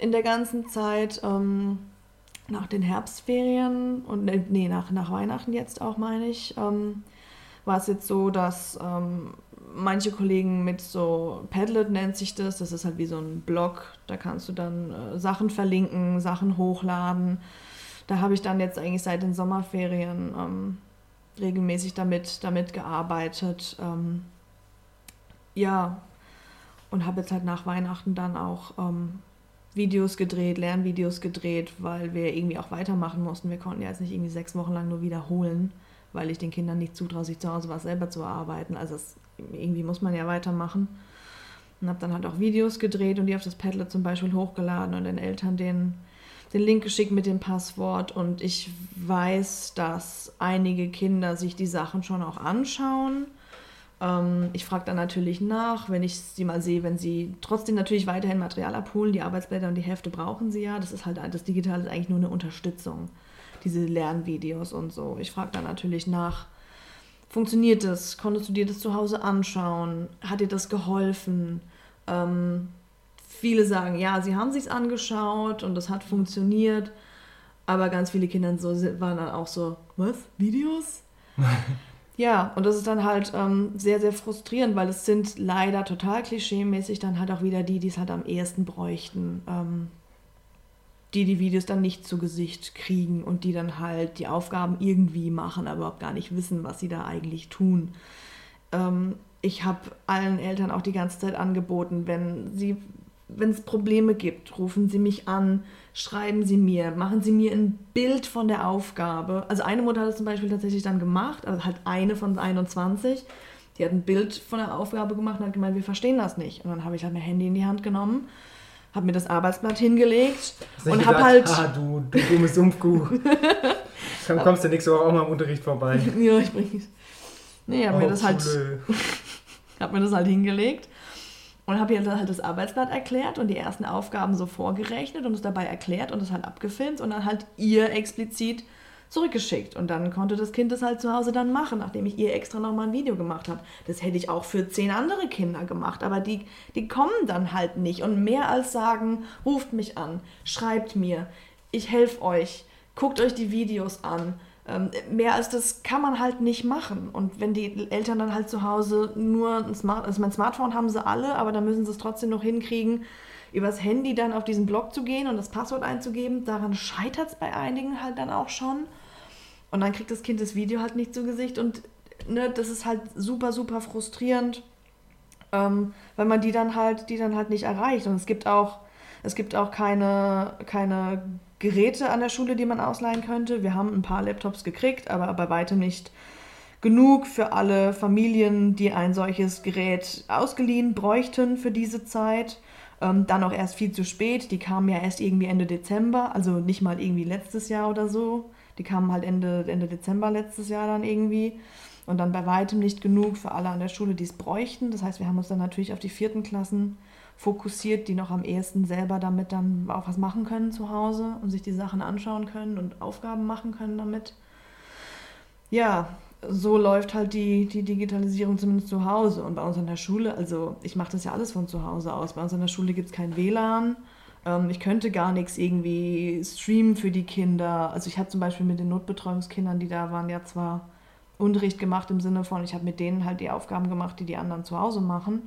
in der ganzen Zeit ähm, nach den Herbstferien und nee, nach, nach Weihnachten jetzt auch, meine ich, ähm, war es jetzt so, dass ähm, manche Kollegen mit so Padlet nennt sich das, das ist halt wie so ein Blog, da kannst du dann äh, Sachen verlinken, Sachen hochladen. Da habe ich dann jetzt eigentlich seit den Sommerferien ähm, regelmäßig damit, damit gearbeitet. Ähm, ja, und habe jetzt halt nach Weihnachten dann auch ähm, Videos gedreht, Lernvideos gedreht, weil wir irgendwie auch weitermachen mussten. Wir konnten ja jetzt nicht irgendwie sechs Wochen lang nur wiederholen, weil ich den Kindern nicht zutraue, sich zu Hause was selber zu erarbeiten. Also es irgendwie muss man ja weitermachen. Und habe dann halt auch Videos gedreht und die auf das Padlet zum Beispiel hochgeladen und den Eltern den, den Link geschickt mit dem Passwort. Und ich weiß, dass einige Kinder sich die Sachen schon auch anschauen. Ähm, ich frage dann natürlich nach, wenn ich sie mal sehe, wenn sie trotzdem natürlich weiterhin Material abholen. Die Arbeitsblätter und die Hefte brauchen sie ja. Das ist halt, das Digitale ist eigentlich nur eine Unterstützung. Diese Lernvideos und so. Ich frage dann natürlich nach, Funktioniert das? Konntest du dir das zu Hause anschauen? Hat dir das geholfen? Ähm, viele sagen, ja, sie haben sich's angeschaut und das hat funktioniert. Aber ganz viele Kinder so, waren dann auch so, was? Videos? ja, und das ist dann halt ähm, sehr, sehr frustrierend, weil es sind leider total klischeemäßig dann halt auch wieder die, die es halt am ehesten bräuchten. Ähm, die die Videos dann nicht zu Gesicht kriegen und die dann halt die Aufgaben irgendwie machen, aber überhaupt gar nicht wissen, was sie da eigentlich tun. Ähm, ich habe allen Eltern auch die ganze Zeit angeboten, wenn sie wenn es Probleme gibt, rufen Sie mich an, schreiben Sie mir, machen Sie mir ein Bild von der Aufgabe. Also eine Mutter hat es zum Beispiel tatsächlich dann gemacht, also halt eine von 21. Die hat ein Bild von der Aufgabe gemacht und hat gemeint, wir verstehen das nicht. Und dann habe ich halt mein Handy in die Hand genommen habe mir das Arbeitsblatt hingelegt und habe halt. Ah, du, du dummes Sumpfkuh. Dann kommst du nächste Woche auch mal im Unterricht vorbei. ja, ich bring's. Nee, habe oh, mir das halt. habe mir das halt hingelegt und habe ihr dann halt das Arbeitsblatt erklärt und die ersten Aufgaben so vorgerechnet und es dabei erklärt und es halt abgefilmt und dann halt ihr explizit zurückgeschickt. Und dann konnte das Kind das halt zu Hause dann machen, nachdem ich ihr extra nochmal ein Video gemacht habe. Das hätte ich auch für zehn andere Kinder gemacht, aber die, die kommen dann halt nicht. Und mehr als sagen, ruft mich an, schreibt mir, ich helfe euch, guckt euch die Videos an. Ähm, mehr als das kann man halt nicht machen. Und wenn die Eltern dann halt zu Hause nur ein Smart, also mein Smartphone haben sie alle, aber dann müssen sie es trotzdem noch hinkriegen, übers Handy dann auf diesen Blog zu gehen und das Passwort einzugeben, daran scheitert es bei einigen halt dann auch schon. Und dann kriegt das Kind das Video halt nicht zu Gesicht und ne, das ist halt super, super frustrierend, ähm, weil man die dann halt, die dann halt nicht erreicht. Und es gibt auch, es gibt auch keine, keine Geräte an der Schule, die man ausleihen könnte. Wir haben ein paar Laptops gekriegt, aber bei weitem nicht genug für alle Familien, die ein solches Gerät ausgeliehen bräuchten für diese Zeit. Ähm, dann auch erst viel zu spät. Die kamen ja erst irgendwie Ende Dezember, also nicht mal irgendwie letztes Jahr oder so. Die kamen halt Ende, Ende Dezember letztes Jahr dann irgendwie. Und dann bei weitem nicht genug für alle an der Schule, die es bräuchten. Das heißt, wir haben uns dann natürlich auf die vierten Klassen fokussiert, die noch am ehesten selber damit dann auch was machen können zu Hause und sich die Sachen anschauen können und Aufgaben machen können damit. Ja, so läuft halt die, die Digitalisierung zumindest zu Hause. Und bei uns an der Schule, also ich mache das ja alles von zu Hause aus. Bei uns an der Schule gibt es kein WLAN. Ähm, ich könnte gar nichts irgendwie streamen für die Kinder. Also ich habe zum Beispiel mit den Notbetreuungskindern, die da waren, ja zwar Unterricht gemacht im Sinne von, ich habe mit denen halt die Aufgaben gemacht, die die anderen zu Hause machen.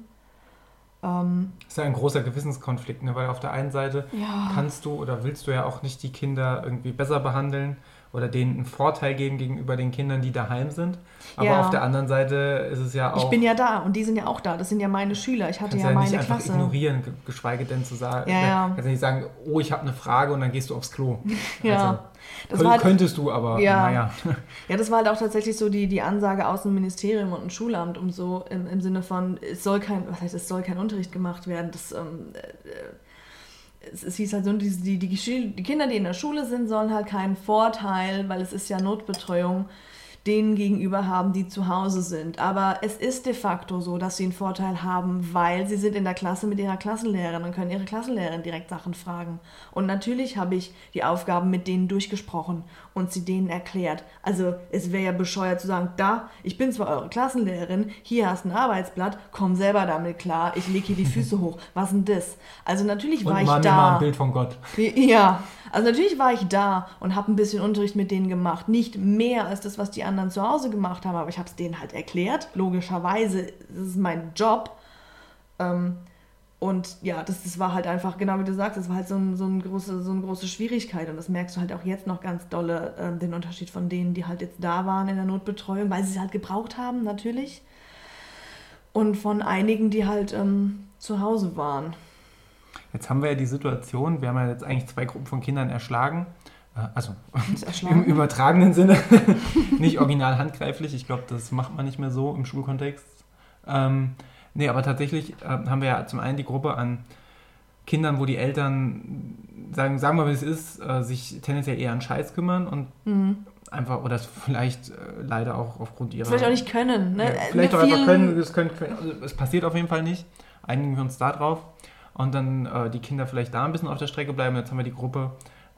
Ähm, das ist ja ein großer Gewissenskonflikt, ne? weil auf der einen Seite ja. kannst du oder willst du ja auch nicht die Kinder irgendwie besser behandeln oder denen einen Vorteil geben gegenüber den Kindern, die daheim sind. Aber ja. auf der anderen Seite ist es ja auch. Ich bin ja da und die sind ja auch da. Das sind ja meine Schüler. Ich hatte ja, ja meine nicht Klasse. Einfach ignorieren, geschweige denn zu sagen. Ja, ja. Kannst ja nicht sagen, oh, ich habe eine Frage und dann gehst du aufs Klo. ja. Also, das halt, könntest du, aber ja. naja. Ja, das war halt auch tatsächlich so die, die Ansage aus dem Ministerium und dem Schulamt, um so im, im Sinne von, es soll kein, was heißt, es soll kein Unterricht gemacht werden. Das, ähm, äh, es, es hieß halt so, die, die, die, die Kinder, die in der Schule sind, sollen halt keinen Vorteil, weil es ist ja Notbetreuung, denen gegenüber haben, die zu Hause sind. Aber es ist de facto so, dass sie einen Vorteil haben, weil sie sind in der Klasse mit ihrer Klassenlehrerin und können ihre Klassenlehrerin direkt Sachen fragen. Und natürlich habe ich die Aufgaben mit denen durchgesprochen und sie denen erklärt. Also es wäre ja bescheuert zu sagen, da, ich bin zwar eure Klassenlehrerin, hier hast du ein Arbeitsblatt, komm selber damit klar, ich lege hier die Füße hoch. Was denn das? Also natürlich war und ich da. Mal ein Bild von Gott. Ja, also natürlich war ich da und habe ein bisschen Unterricht mit denen gemacht. Nicht mehr als das, was die anderen zu Hause gemacht haben, aber ich habe es denen halt erklärt. Logischerweise, das ist mein Job. Ähm, und ja, das, das war halt einfach, genau wie du sagst, das war halt so, ein, so, ein große, so eine große Schwierigkeit. Und das merkst du halt auch jetzt noch ganz dolle, äh, den Unterschied von denen, die halt jetzt da waren in der Notbetreuung, weil sie es halt gebraucht haben, natürlich. Und von einigen, die halt ähm, zu Hause waren. Jetzt haben wir ja die Situation, wir haben ja jetzt eigentlich zwei Gruppen von Kindern erschlagen. Äh, also im übertragenen Sinne, nicht original handgreiflich. Ich glaube, das macht man nicht mehr so im Schulkontext. Ähm, Nee, aber tatsächlich äh, haben wir ja zum einen die Gruppe an Kindern, wo die Eltern, sagen, sagen wir mal, wie es ist, äh, sich tendenziell eher an Scheiß kümmern und mhm. einfach, oder vielleicht äh, leider auch aufgrund ihrer... Vielleicht auch nicht können, ne? Ja, vielleicht auch einfach können, es, können, also es passiert auf jeden Fall nicht. Einigen wir uns da drauf. Und dann äh, die Kinder vielleicht da ein bisschen auf der Strecke bleiben. Jetzt haben wir die Gruppe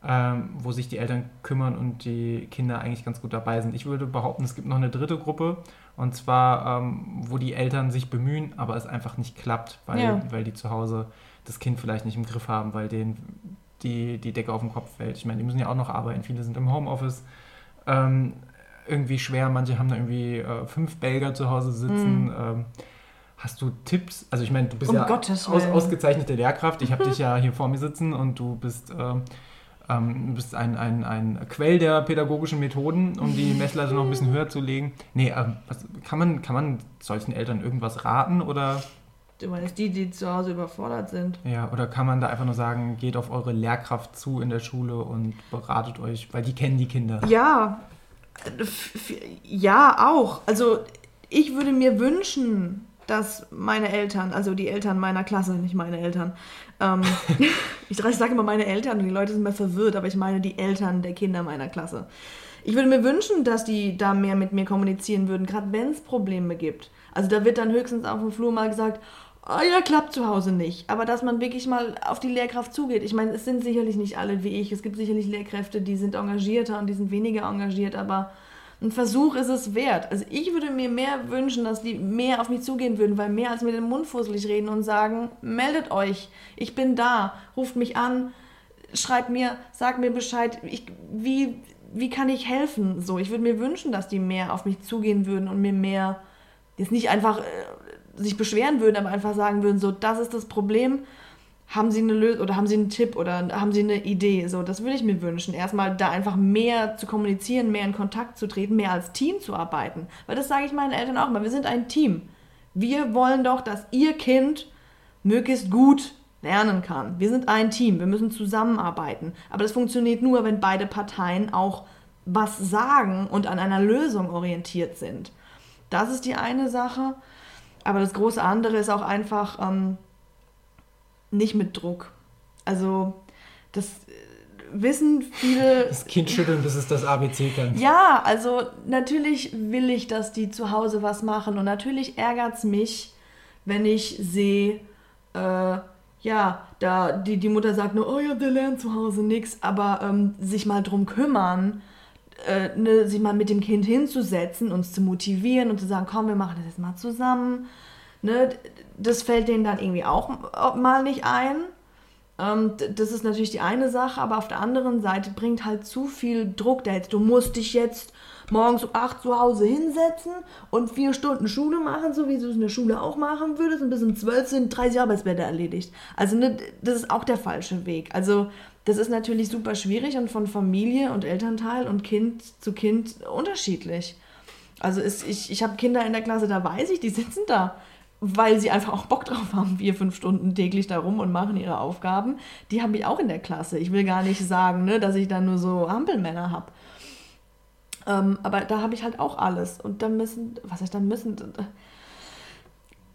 ähm, wo sich die Eltern kümmern und die Kinder eigentlich ganz gut dabei sind. Ich würde behaupten, es gibt noch eine dritte Gruppe, und zwar, ähm, wo die Eltern sich bemühen, aber es einfach nicht klappt, weil, ja. weil die zu Hause das Kind vielleicht nicht im Griff haben, weil denen die, die Decke auf den Kopf fällt. Ich meine, die müssen ja auch noch arbeiten. Viele sind im Homeoffice. Ähm, irgendwie schwer, manche haben da irgendwie äh, fünf Belger zu Hause sitzen. Mhm. Ähm, hast du Tipps? Also ich meine, du bist um ja aus, ausgezeichnete Lehrkraft. Ich habe dich ja hier vor mir sitzen und du bist äh, ähm, du bist ein, ein, ein Quell der pädagogischen Methoden, um die Messlatte noch ein bisschen höher zu legen. Nee, ähm, was, kann, man, kann man solchen Eltern irgendwas raten oder? Du meinst die, die zu Hause überfordert sind? Ja, oder kann man da einfach nur sagen, geht auf eure Lehrkraft zu in der Schule und beratet euch, weil die kennen die Kinder. Ja, ja, auch. Also ich würde mir wünschen, dass meine Eltern, also die Eltern meiner Klasse, nicht meine Eltern, ähm, ich sage immer meine Eltern und die Leute sind mehr verwirrt, aber ich meine die Eltern der Kinder meiner Klasse. Ich würde mir wünschen, dass die da mehr mit mir kommunizieren würden, gerade wenn es Probleme gibt. Also da wird dann höchstens auf dem Flur mal gesagt, oh ja, klappt zu Hause nicht. Aber dass man wirklich mal auf die Lehrkraft zugeht. Ich meine, es sind sicherlich nicht alle wie ich. Es gibt sicherlich Lehrkräfte, die sind engagierter und die sind weniger engagiert, aber ein Versuch ist es wert. Also ich würde mir mehr wünschen, dass die mehr auf mich zugehen würden, weil mehr als mit dem Mund fusselig reden und sagen, meldet euch, ich bin da, ruft mich an, schreibt mir, sagt mir Bescheid, ich, wie, wie kann ich helfen? So, ich würde mir wünschen, dass die mehr auf mich zugehen würden und mir mehr, jetzt nicht einfach äh, sich beschweren würden, aber einfach sagen würden, so, das ist das Problem, haben Sie eine Lösung oder haben Sie einen Tipp oder haben Sie eine Idee? So, das würde ich mir wünschen. Erstmal da einfach mehr zu kommunizieren, mehr in Kontakt zu treten, mehr als Team zu arbeiten. Weil das sage ich meinen Eltern auch immer. Wir sind ein Team. Wir wollen doch, dass Ihr Kind möglichst gut lernen kann. Wir sind ein Team. Wir müssen zusammenarbeiten. Aber das funktioniert nur, wenn beide Parteien auch was sagen und an einer Lösung orientiert sind. Das ist die eine Sache. Aber das große andere ist auch einfach, ähm, nicht mit Druck. Also das äh, wissen viele. Das Kind schütteln, bis es das ABC kann. Ja, also natürlich will ich, dass die zu Hause was machen und natürlich ärgert es mich, wenn ich sehe, äh, ja, da die, die Mutter sagt nur, oh ja, der lernt zu Hause nichts, aber ähm, sich mal drum kümmern, äh, ne, sich mal mit dem Kind hinzusetzen, uns zu motivieren und zu sagen, komm, wir machen das jetzt mal zusammen Ne, das fällt denen dann irgendwie auch mal nicht ein. Ähm, das ist natürlich die eine Sache, aber auf der anderen Seite bringt halt zu viel Druck da jetzt. Du musst dich jetzt morgens um 8 zu Hause hinsetzen und vier Stunden Schule machen, so wie du es in der Schule auch machen würdest. Und bis um 12 sind 30 Arbeitsblätter erledigt. Also ne, das ist auch der falsche Weg. Also das ist natürlich super schwierig und von Familie und Elternteil und Kind zu Kind unterschiedlich. Also ist, ich, ich habe Kinder in der Klasse, da weiß ich, die sitzen da weil sie einfach auch Bock drauf haben, vier, fünf Stunden täglich da rum und machen ihre Aufgaben. Die habe ich auch in der Klasse. Ich will gar nicht sagen, ne, dass ich da nur so Hampelmänner habe. Ähm, aber da habe ich halt auch alles. Und dann müssen, was heißt dann müssen,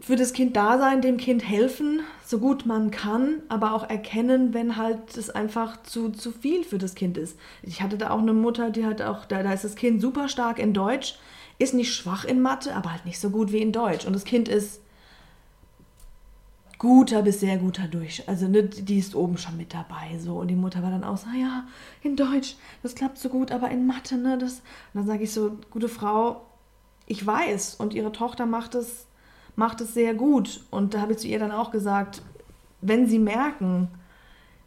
für das Kind da sein, dem Kind helfen, so gut man kann, aber auch erkennen, wenn halt es einfach zu, zu viel für das Kind ist. Ich hatte da auch eine Mutter, die hat auch, da, da ist das Kind super stark in Deutsch, ist nicht schwach in Mathe, aber halt nicht so gut wie in Deutsch. Und das Kind ist guter bis sehr guter durch. Also ne, die ist oben schon mit dabei. So. Und die Mutter war dann auch so, ja, in Deutsch, das klappt so gut, aber in Mathe, ne, das. Und dann sage ich so, gute Frau, ich weiß. Und ihre Tochter macht es, macht es sehr gut. Und da habe ich zu ihr dann auch gesagt, wenn sie merken,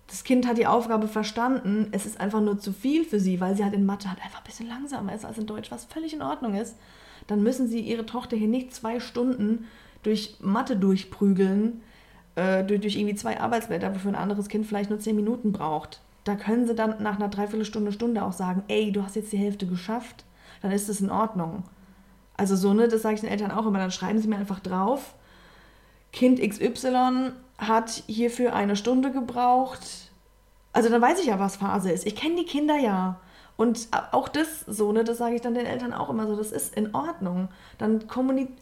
das Kind hat die Aufgabe verstanden, es ist einfach nur zu viel für sie, weil sie halt in Mathe halt einfach ein bisschen langsamer ist als in Deutsch, was völlig in Ordnung ist, dann müssen sie ihre Tochter hier nicht zwei Stunden durch Mathe durchprügeln, äh, durch, irgendwie zwei Arbeitsblätter, wofür ein anderes Kind vielleicht nur zehn Minuten braucht. Da können sie dann nach einer Dreiviertelstunde, Stunde auch sagen, ey, du hast jetzt die Hälfte geschafft, dann ist das in Ordnung. Also so, ne, das sage ich den Eltern auch immer, dann schreiben sie mir einfach drauf, Kind XY hat hierfür eine Stunde gebraucht. Also dann weiß ich ja, was Phase ist. Ich kenne die Kinder ja. Und auch das so, ne, das sage ich dann den Eltern auch immer so, das ist in Ordnung. Dann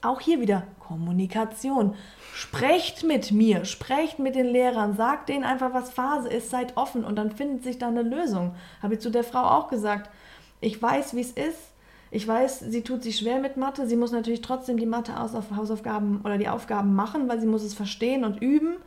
auch hier wieder Kommunikation. Sprecht mit mir, sprecht mit den Lehrern, sagt denen einfach, was Phase ist, seid offen und dann findet sich da eine Lösung. Habe ich zu der Frau auch gesagt. Ich weiß, wie es ist. Ich weiß, sie tut sich schwer mit Mathe. Sie muss natürlich trotzdem die Mathe-Hausaufgaben oder die Aufgaben machen, weil sie muss es verstehen und üben.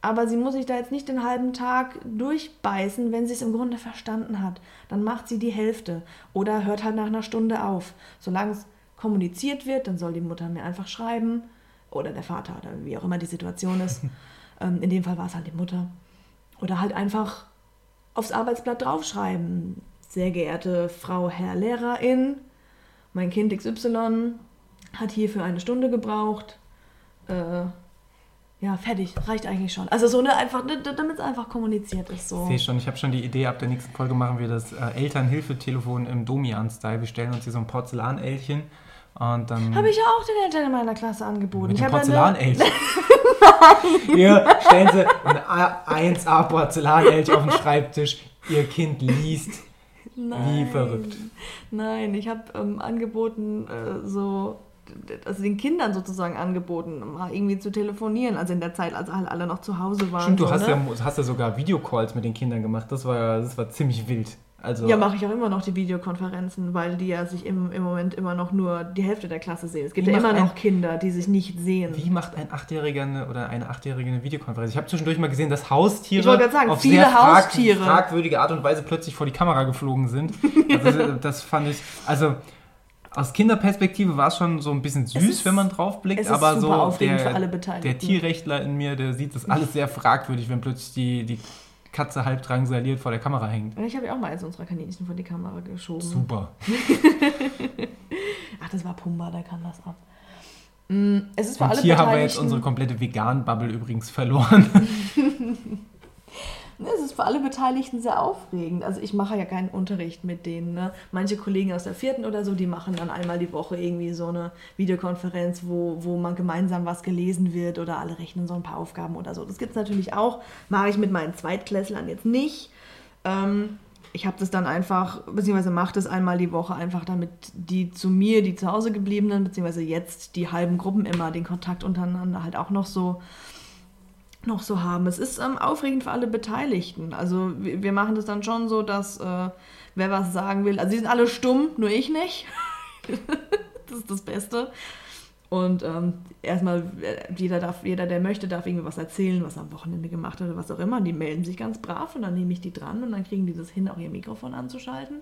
Aber sie muss sich da jetzt nicht den halben Tag durchbeißen, wenn sie es im Grunde verstanden hat. Dann macht sie die Hälfte oder hört halt nach einer Stunde auf. Solange es kommuniziert wird, dann soll die Mutter mir einfach schreiben oder der Vater oder wie auch immer die Situation ist. ähm, in dem Fall war es halt die Mutter. Oder halt einfach aufs Arbeitsblatt draufschreiben. Sehr geehrte Frau, Herr Lehrerin, mein Kind XY hat hierfür eine Stunde gebraucht. Äh, ja, fertig, reicht eigentlich schon. Also so eine einfach, ne, damit es einfach kommuniziert ist. So. Ich sehe schon, ich habe schon die Idee, ab der nächsten Folge machen wir das äh, Elternhilfetelefon im Domian-Style. Wir stellen uns hier so ein Porzellanelchen und dann... Habe ich ja auch den Eltern in meiner Klasse angeboten. Mit ich dem Porzellanelch. Hier stellen sie ein 1A Porzellanelch auf den Schreibtisch. Ihr Kind liest. Nein. Wie verrückt. Nein, ich habe ähm, angeboten, äh, so also den Kindern sozusagen angeboten, mal irgendwie zu telefonieren, also in der Zeit, als alle noch zu Hause waren. Stimmt, du so, hast, ne? ja, hast ja sogar Videocalls mit den Kindern gemacht, das war, das war ziemlich wild. Also ja, mache ich auch immer noch die Videokonferenzen, weil die ja sich im, im Moment immer noch nur die Hälfte der Klasse sehen. Es gibt ja immer noch ein- Kinder, die sich nicht sehen. Wie macht ein Achtjähriger eine, oder eine Achtjährige eine Videokonferenz? Ich habe zwischendurch mal gesehen, dass Haustiere sagen, auf viele sehr frag fragwürdige Art und Weise plötzlich vor die Kamera geflogen sind. Also, das, das fand ich, also aus Kinderperspektive war es schon so ein bisschen süß, wenn man drauf blickt, aber so der, der Tierrechtler in mir, der sieht das alles sehr fragwürdig, wenn plötzlich die, die Katze halb drangsaliert vor der Kamera hängt. Und ich habe ja auch mal eins unserer Kaninchen vor die Kamera geschoben. Super. Ach, das war Pumba, der kann das ab. Mm, Es ist für Und alle hier haben wir jetzt unsere komplette Vegan-Bubble übrigens verloren. Ne, Es ist für alle Beteiligten sehr aufregend. Also ich mache ja keinen Unterricht mit denen. Ne? Manche Kollegen aus der vierten oder so, die machen dann einmal die Woche irgendwie so eine Videokonferenz, wo, wo man gemeinsam was gelesen wird oder alle rechnen so ein paar Aufgaben oder so. Das gibt es natürlich auch. Mache ich mit meinen Zweitklässlern jetzt nicht. Ähm, ich habe das dann einfach, beziehungsweise mache das einmal die Woche einfach, damit die zu mir, die zu Hause gebliebenen, beziehungsweise jetzt die halben Gruppen immer den Kontakt untereinander halt auch noch so noch so haben. Es ist ähm, aufregend für alle Beteiligten. Also wir, wir machen das dann schon so, dass äh, wer was sagen will, also sie sind alle stumm, nur ich nicht. das ist das Beste. Und ähm, erstmal, äh, jeder, darf, jeder, der möchte, darf irgendwie was erzählen, was er am Wochenende gemacht hat oder was auch immer. Und die melden sich ganz brav und dann nehme ich die dran und dann kriegen die das hin, auch ihr Mikrofon anzuschalten.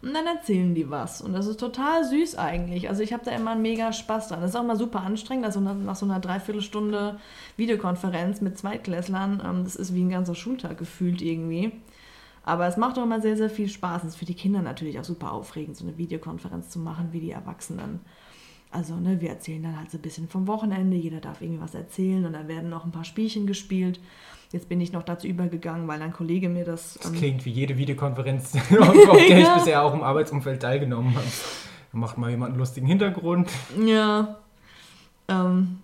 Und dann erzählen die was. Und das ist total süß eigentlich. Also ich habe da immer mega Spaß dran. Das ist auch mal super anstrengend. Also nach, nach so einer Dreiviertelstunde Videokonferenz mit Zweitklässlern, ähm, das ist wie ein ganzer Schultag gefühlt irgendwie. Aber es macht auch immer sehr, sehr viel Spaß. Es ist für die Kinder natürlich auch super aufregend, so eine Videokonferenz zu machen wie die Erwachsenen. Also, ne, wir erzählen dann halt so ein bisschen vom Wochenende, jeder darf irgendwie was erzählen und dann werden noch ein paar Spielchen gespielt. Jetzt bin ich noch dazu übergegangen, weil ein Kollege mir das. Das ähm, klingt wie jede Videokonferenz, auf der ich bisher auch im Arbeitsumfeld teilgenommen habe. Da macht mal jemand einen lustigen Hintergrund. Ja. Ähm,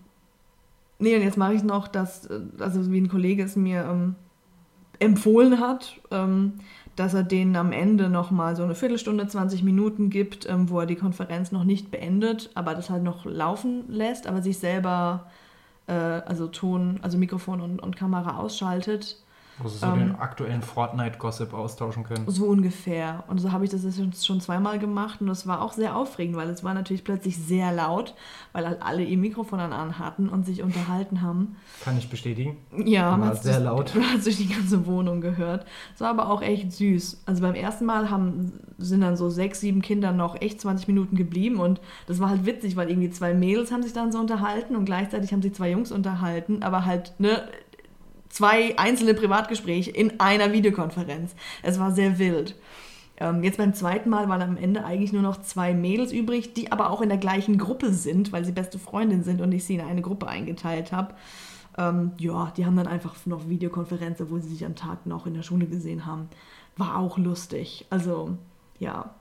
nee, und jetzt mache ich noch das, äh, also wie ein Kollege es mir ähm, empfohlen hat, ähm, dass er denen am Ende nochmal so eine Viertelstunde, 20 Minuten gibt, ähm, wo er die Konferenz noch nicht beendet, aber das halt noch laufen lässt, aber sich selber, also Ton, also Mikrofon und, und Kamera ausschaltet. Wo sie so Ähm. den aktuellen Fortnite-Gossip austauschen können. So ungefähr. Und so habe ich das jetzt schon- zweimal gemacht und das war auch sehr aufregend, weil es war natürlich plötzlich sehr laut, weil halt alle ihr Mikrofon dann anhatten und sich unterhalten haben. Kann ich bestätigen. Ja, War sehr durch- laut. Man hat durch die ganze Wohnung gehört. Es war aber auch echt süß. Also beim ersten Mal haben, sind dann so sechs, sieben Kinder noch echt 20 Minuten geblieben und das war halt witzig, weil irgendwie zwei Mädels haben sich dann so unterhalten und gleichzeitig haben sich zwei Jungs unterhalten, aber halt, ne, zwei einzelne Privatgespräche in einer Videokonferenz. Es war sehr wild. Ähm, jetzt beim zweiten Mal waren am Ende eigentlich nur noch zwei Mädels übrig, die aber auch in der gleichen Gruppe sind, weil sie beste Freundin sind und ich sie in eine Gruppe eingeteilt habe. Ähm, ja, die haben dann einfach noch Videokonferenz, obwohl sie sich am Tag noch in der Schule gesehen haben. War auch lustig. Also, ja.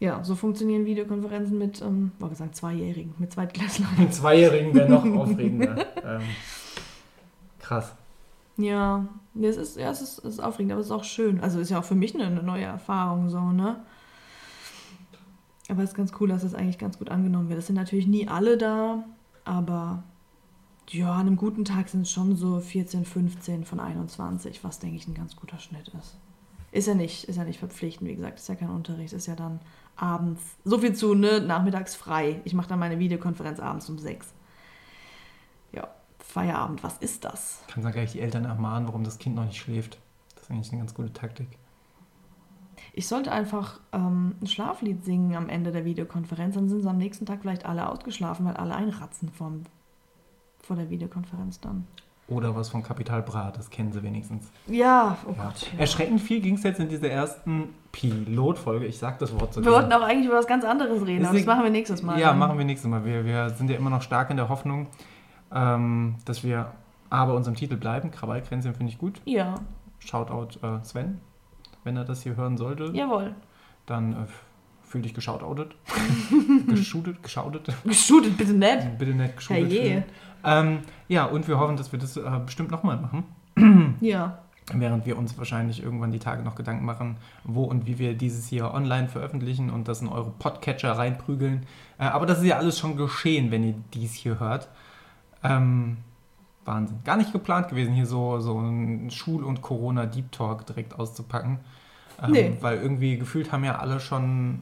Ja, so funktionieren Videokonferenzen mit, ähm, war gesagt, Zweijährigen, mit Zweitklässlern. Ein Zweijährigen wäre noch aufregender. ähm, krass. Ja, es ist, ja, es ist, es ist aufregend, aber es ist auch schön. Also ist ja auch für mich eine, eine neue Erfahrung so, ne? Aber es ist ganz cool, dass es eigentlich ganz gut angenommen wird. Es sind natürlich nie alle da, aber ja, an einem guten Tag sind es schon so 14, 15 von 21, was denke ich ein ganz guter Schnitt ist. Ist ja nicht, ist ja nicht verpflichtend, wie gesagt, ist ja kein Unterricht, ist ja dann abends. So viel zu, ne, nachmittags frei. Ich mache dann meine Videokonferenz abends um 6. Feierabend. Was ist das? Kannst dann gleich die Eltern ermahnen, warum das Kind noch nicht schläft. Das ist eigentlich eine ganz gute Taktik. Ich sollte einfach ähm, ein Schlaflied singen am Ende der Videokonferenz. Dann sind sie am nächsten Tag vielleicht alle ausgeschlafen, weil alle einratzen vom, vor der Videokonferenz dann. Oder was von Kapital Bra, das kennen sie wenigstens. Ja, oh Ja. Gott. Ja. Erschreckend viel ging es jetzt in dieser ersten Pilotfolge. Ich sag das Wort so Wir gerne. wollten auch eigentlich über was ganz anderes reden, aber das machen wir nächstes Mal. Ja, dann. machen wir nächstes Mal. Wir, wir sind ja immer noch stark in der Hoffnung, ähm, dass wir aber unserem Titel bleiben. Krawallkränzchen finde ich gut. Ja, Shoutout äh, Sven, wenn er das hier hören sollte. jawohl. Dann äh, fühl dich geschautoutet. Geschootet, geschautet. Geshootet, bitte nett. Bitte geschootet Herrje. fühlen. Ähm, ja, und wir hoffen, dass wir das äh, bestimmt nochmal machen. Ja. Während wir uns wahrscheinlich irgendwann die Tage noch Gedanken machen, wo und wie wir dieses hier online veröffentlichen und das in eure Podcatcher reinprügeln. Äh, aber das ist ja alles schon geschehen, wenn ihr dies hier hört. Ähm, Wahnsinn. Gar nicht geplant gewesen, hier so, so ein Schul- und Corona-Deep Talk direkt auszupacken. Ähm, Nee. Weil irgendwie gefühlt haben ja alle schon,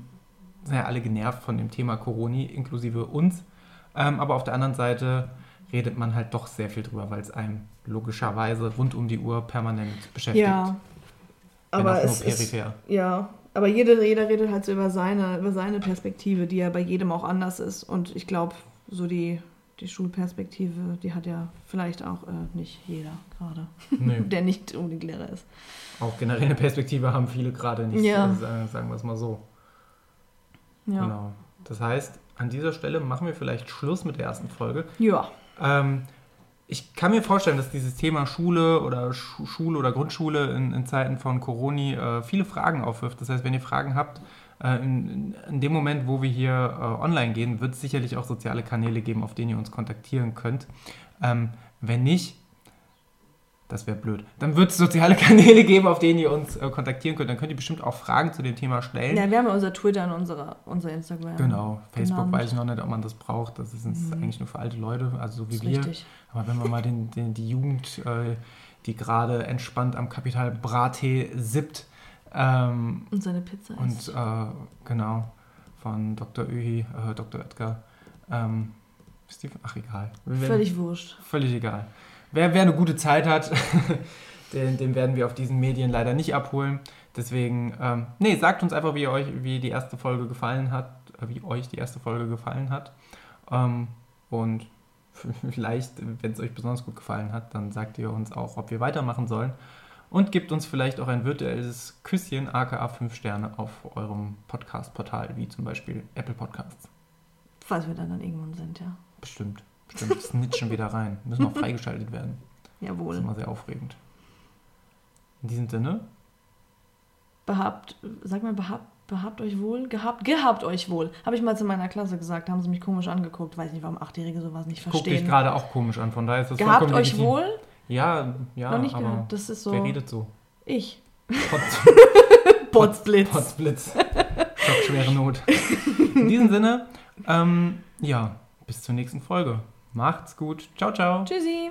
sind ja alle genervt von dem Thema Corona, inklusive uns. Ähm, aber auf der anderen Seite redet man halt doch sehr viel drüber, weil es einem logischerweise rund um die Uhr permanent beschäftigt. Ja. Aber es ist, ja, aber jeder, jeder redet halt so über seine, über seine Perspektive, die ja bei jedem auch anders ist. Und ich glaube, so die, die Schulperspektive, die hat ja vielleicht auch äh, nicht jeder gerade, Nö. der nicht unbedingt Lehrer ist. Auch generell eine Perspektive haben viele gerade nicht, Ja. äh, sagen, wir es mal so. Ja. Genau. Das heißt, an dieser Stelle machen wir vielleicht Schluss mit der ersten Folge. Ja. Ähm, ich kann mir vorstellen, dass dieses Thema Schule oder Schu Schule oder Grundschule in, in Zeiten von Corona äh, viele Fragen aufwirft. Das heißt, wenn ihr Fragen habt, in, in, in dem Moment, wo wir hier äh, online gehen, wird es sicherlich auch soziale Kanäle geben, auf denen ihr uns kontaktieren könnt. Ähm, wenn nicht, das wäre blöd. Dann wird es soziale Kanäle geben, auf denen ihr uns äh, kontaktieren könnt. Dann könnt ihr bestimmt auch Fragen zu dem Thema stellen. ja, wir haben ja unser Twitter und unsere, unser Instagram. Genau, Facebook genannt. weiß ich noch nicht, ob man das braucht. Das ist Mhm. eigentlich nur für alte Leute, also so wie wir. richtig. Aber wenn man mal den, den, die Jugend, äh, die gerade entspannt am Kapital Brattee sippt ähm, Und seine Pizza und ist. äh, genau von Dr. Öhi, äh, Dr. Oetker, ähm, Steve, ach egal. Werden- Völlig wurscht. Völlig egal. Wer, wer eine gute Zeit hat, den, den werden wir auf diesen Medien leider nicht abholen. Deswegen, ähm, nee, sagt uns einfach, wie euch, wie die erste Folge gefallen hat, äh, wie euch die erste Folge gefallen hat. Ähm, und vielleicht, wenn es euch besonders gut gefallen hat, dann sagt ihr uns auch, ob wir weitermachen sollen. Und gebt uns vielleicht auch ein virtuelles Küsschen, aka 5 Sterne, auf eurem Podcast-Portal, wie zum Beispiel Apple Podcasts. Falls wir dann, dann irgendwann sind, ja. Bestimmt. Bestimmt snitchen wieder rein. Müssen noch freigeschaltet werden. Das ist Jawohl. immer sehr aufregend. In diesem Sinne, Behabt, sag mal, behabt, behabt euch wohl? Gehabt, gehabt euch wohl. Habe ich mal zu meiner Klasse gesagt, haben sie mich komisch angeguckt. Weiß nicht, warum Achtjährige sowas nicht guck dich verstehen. gerade auch komisch an, von daher ist das Gehabt euch legitim. wohl? Ja, ja, Noch nicht aber gehört. Das ist so. wer redet so? Ich. Potz, Potzblitz. Potzblitz. Schockschwere Not. In diesem Sinne, ähm, ja, bis zur nächsten Folge. Macht's gut. Ciao, ciao. Tschüssi.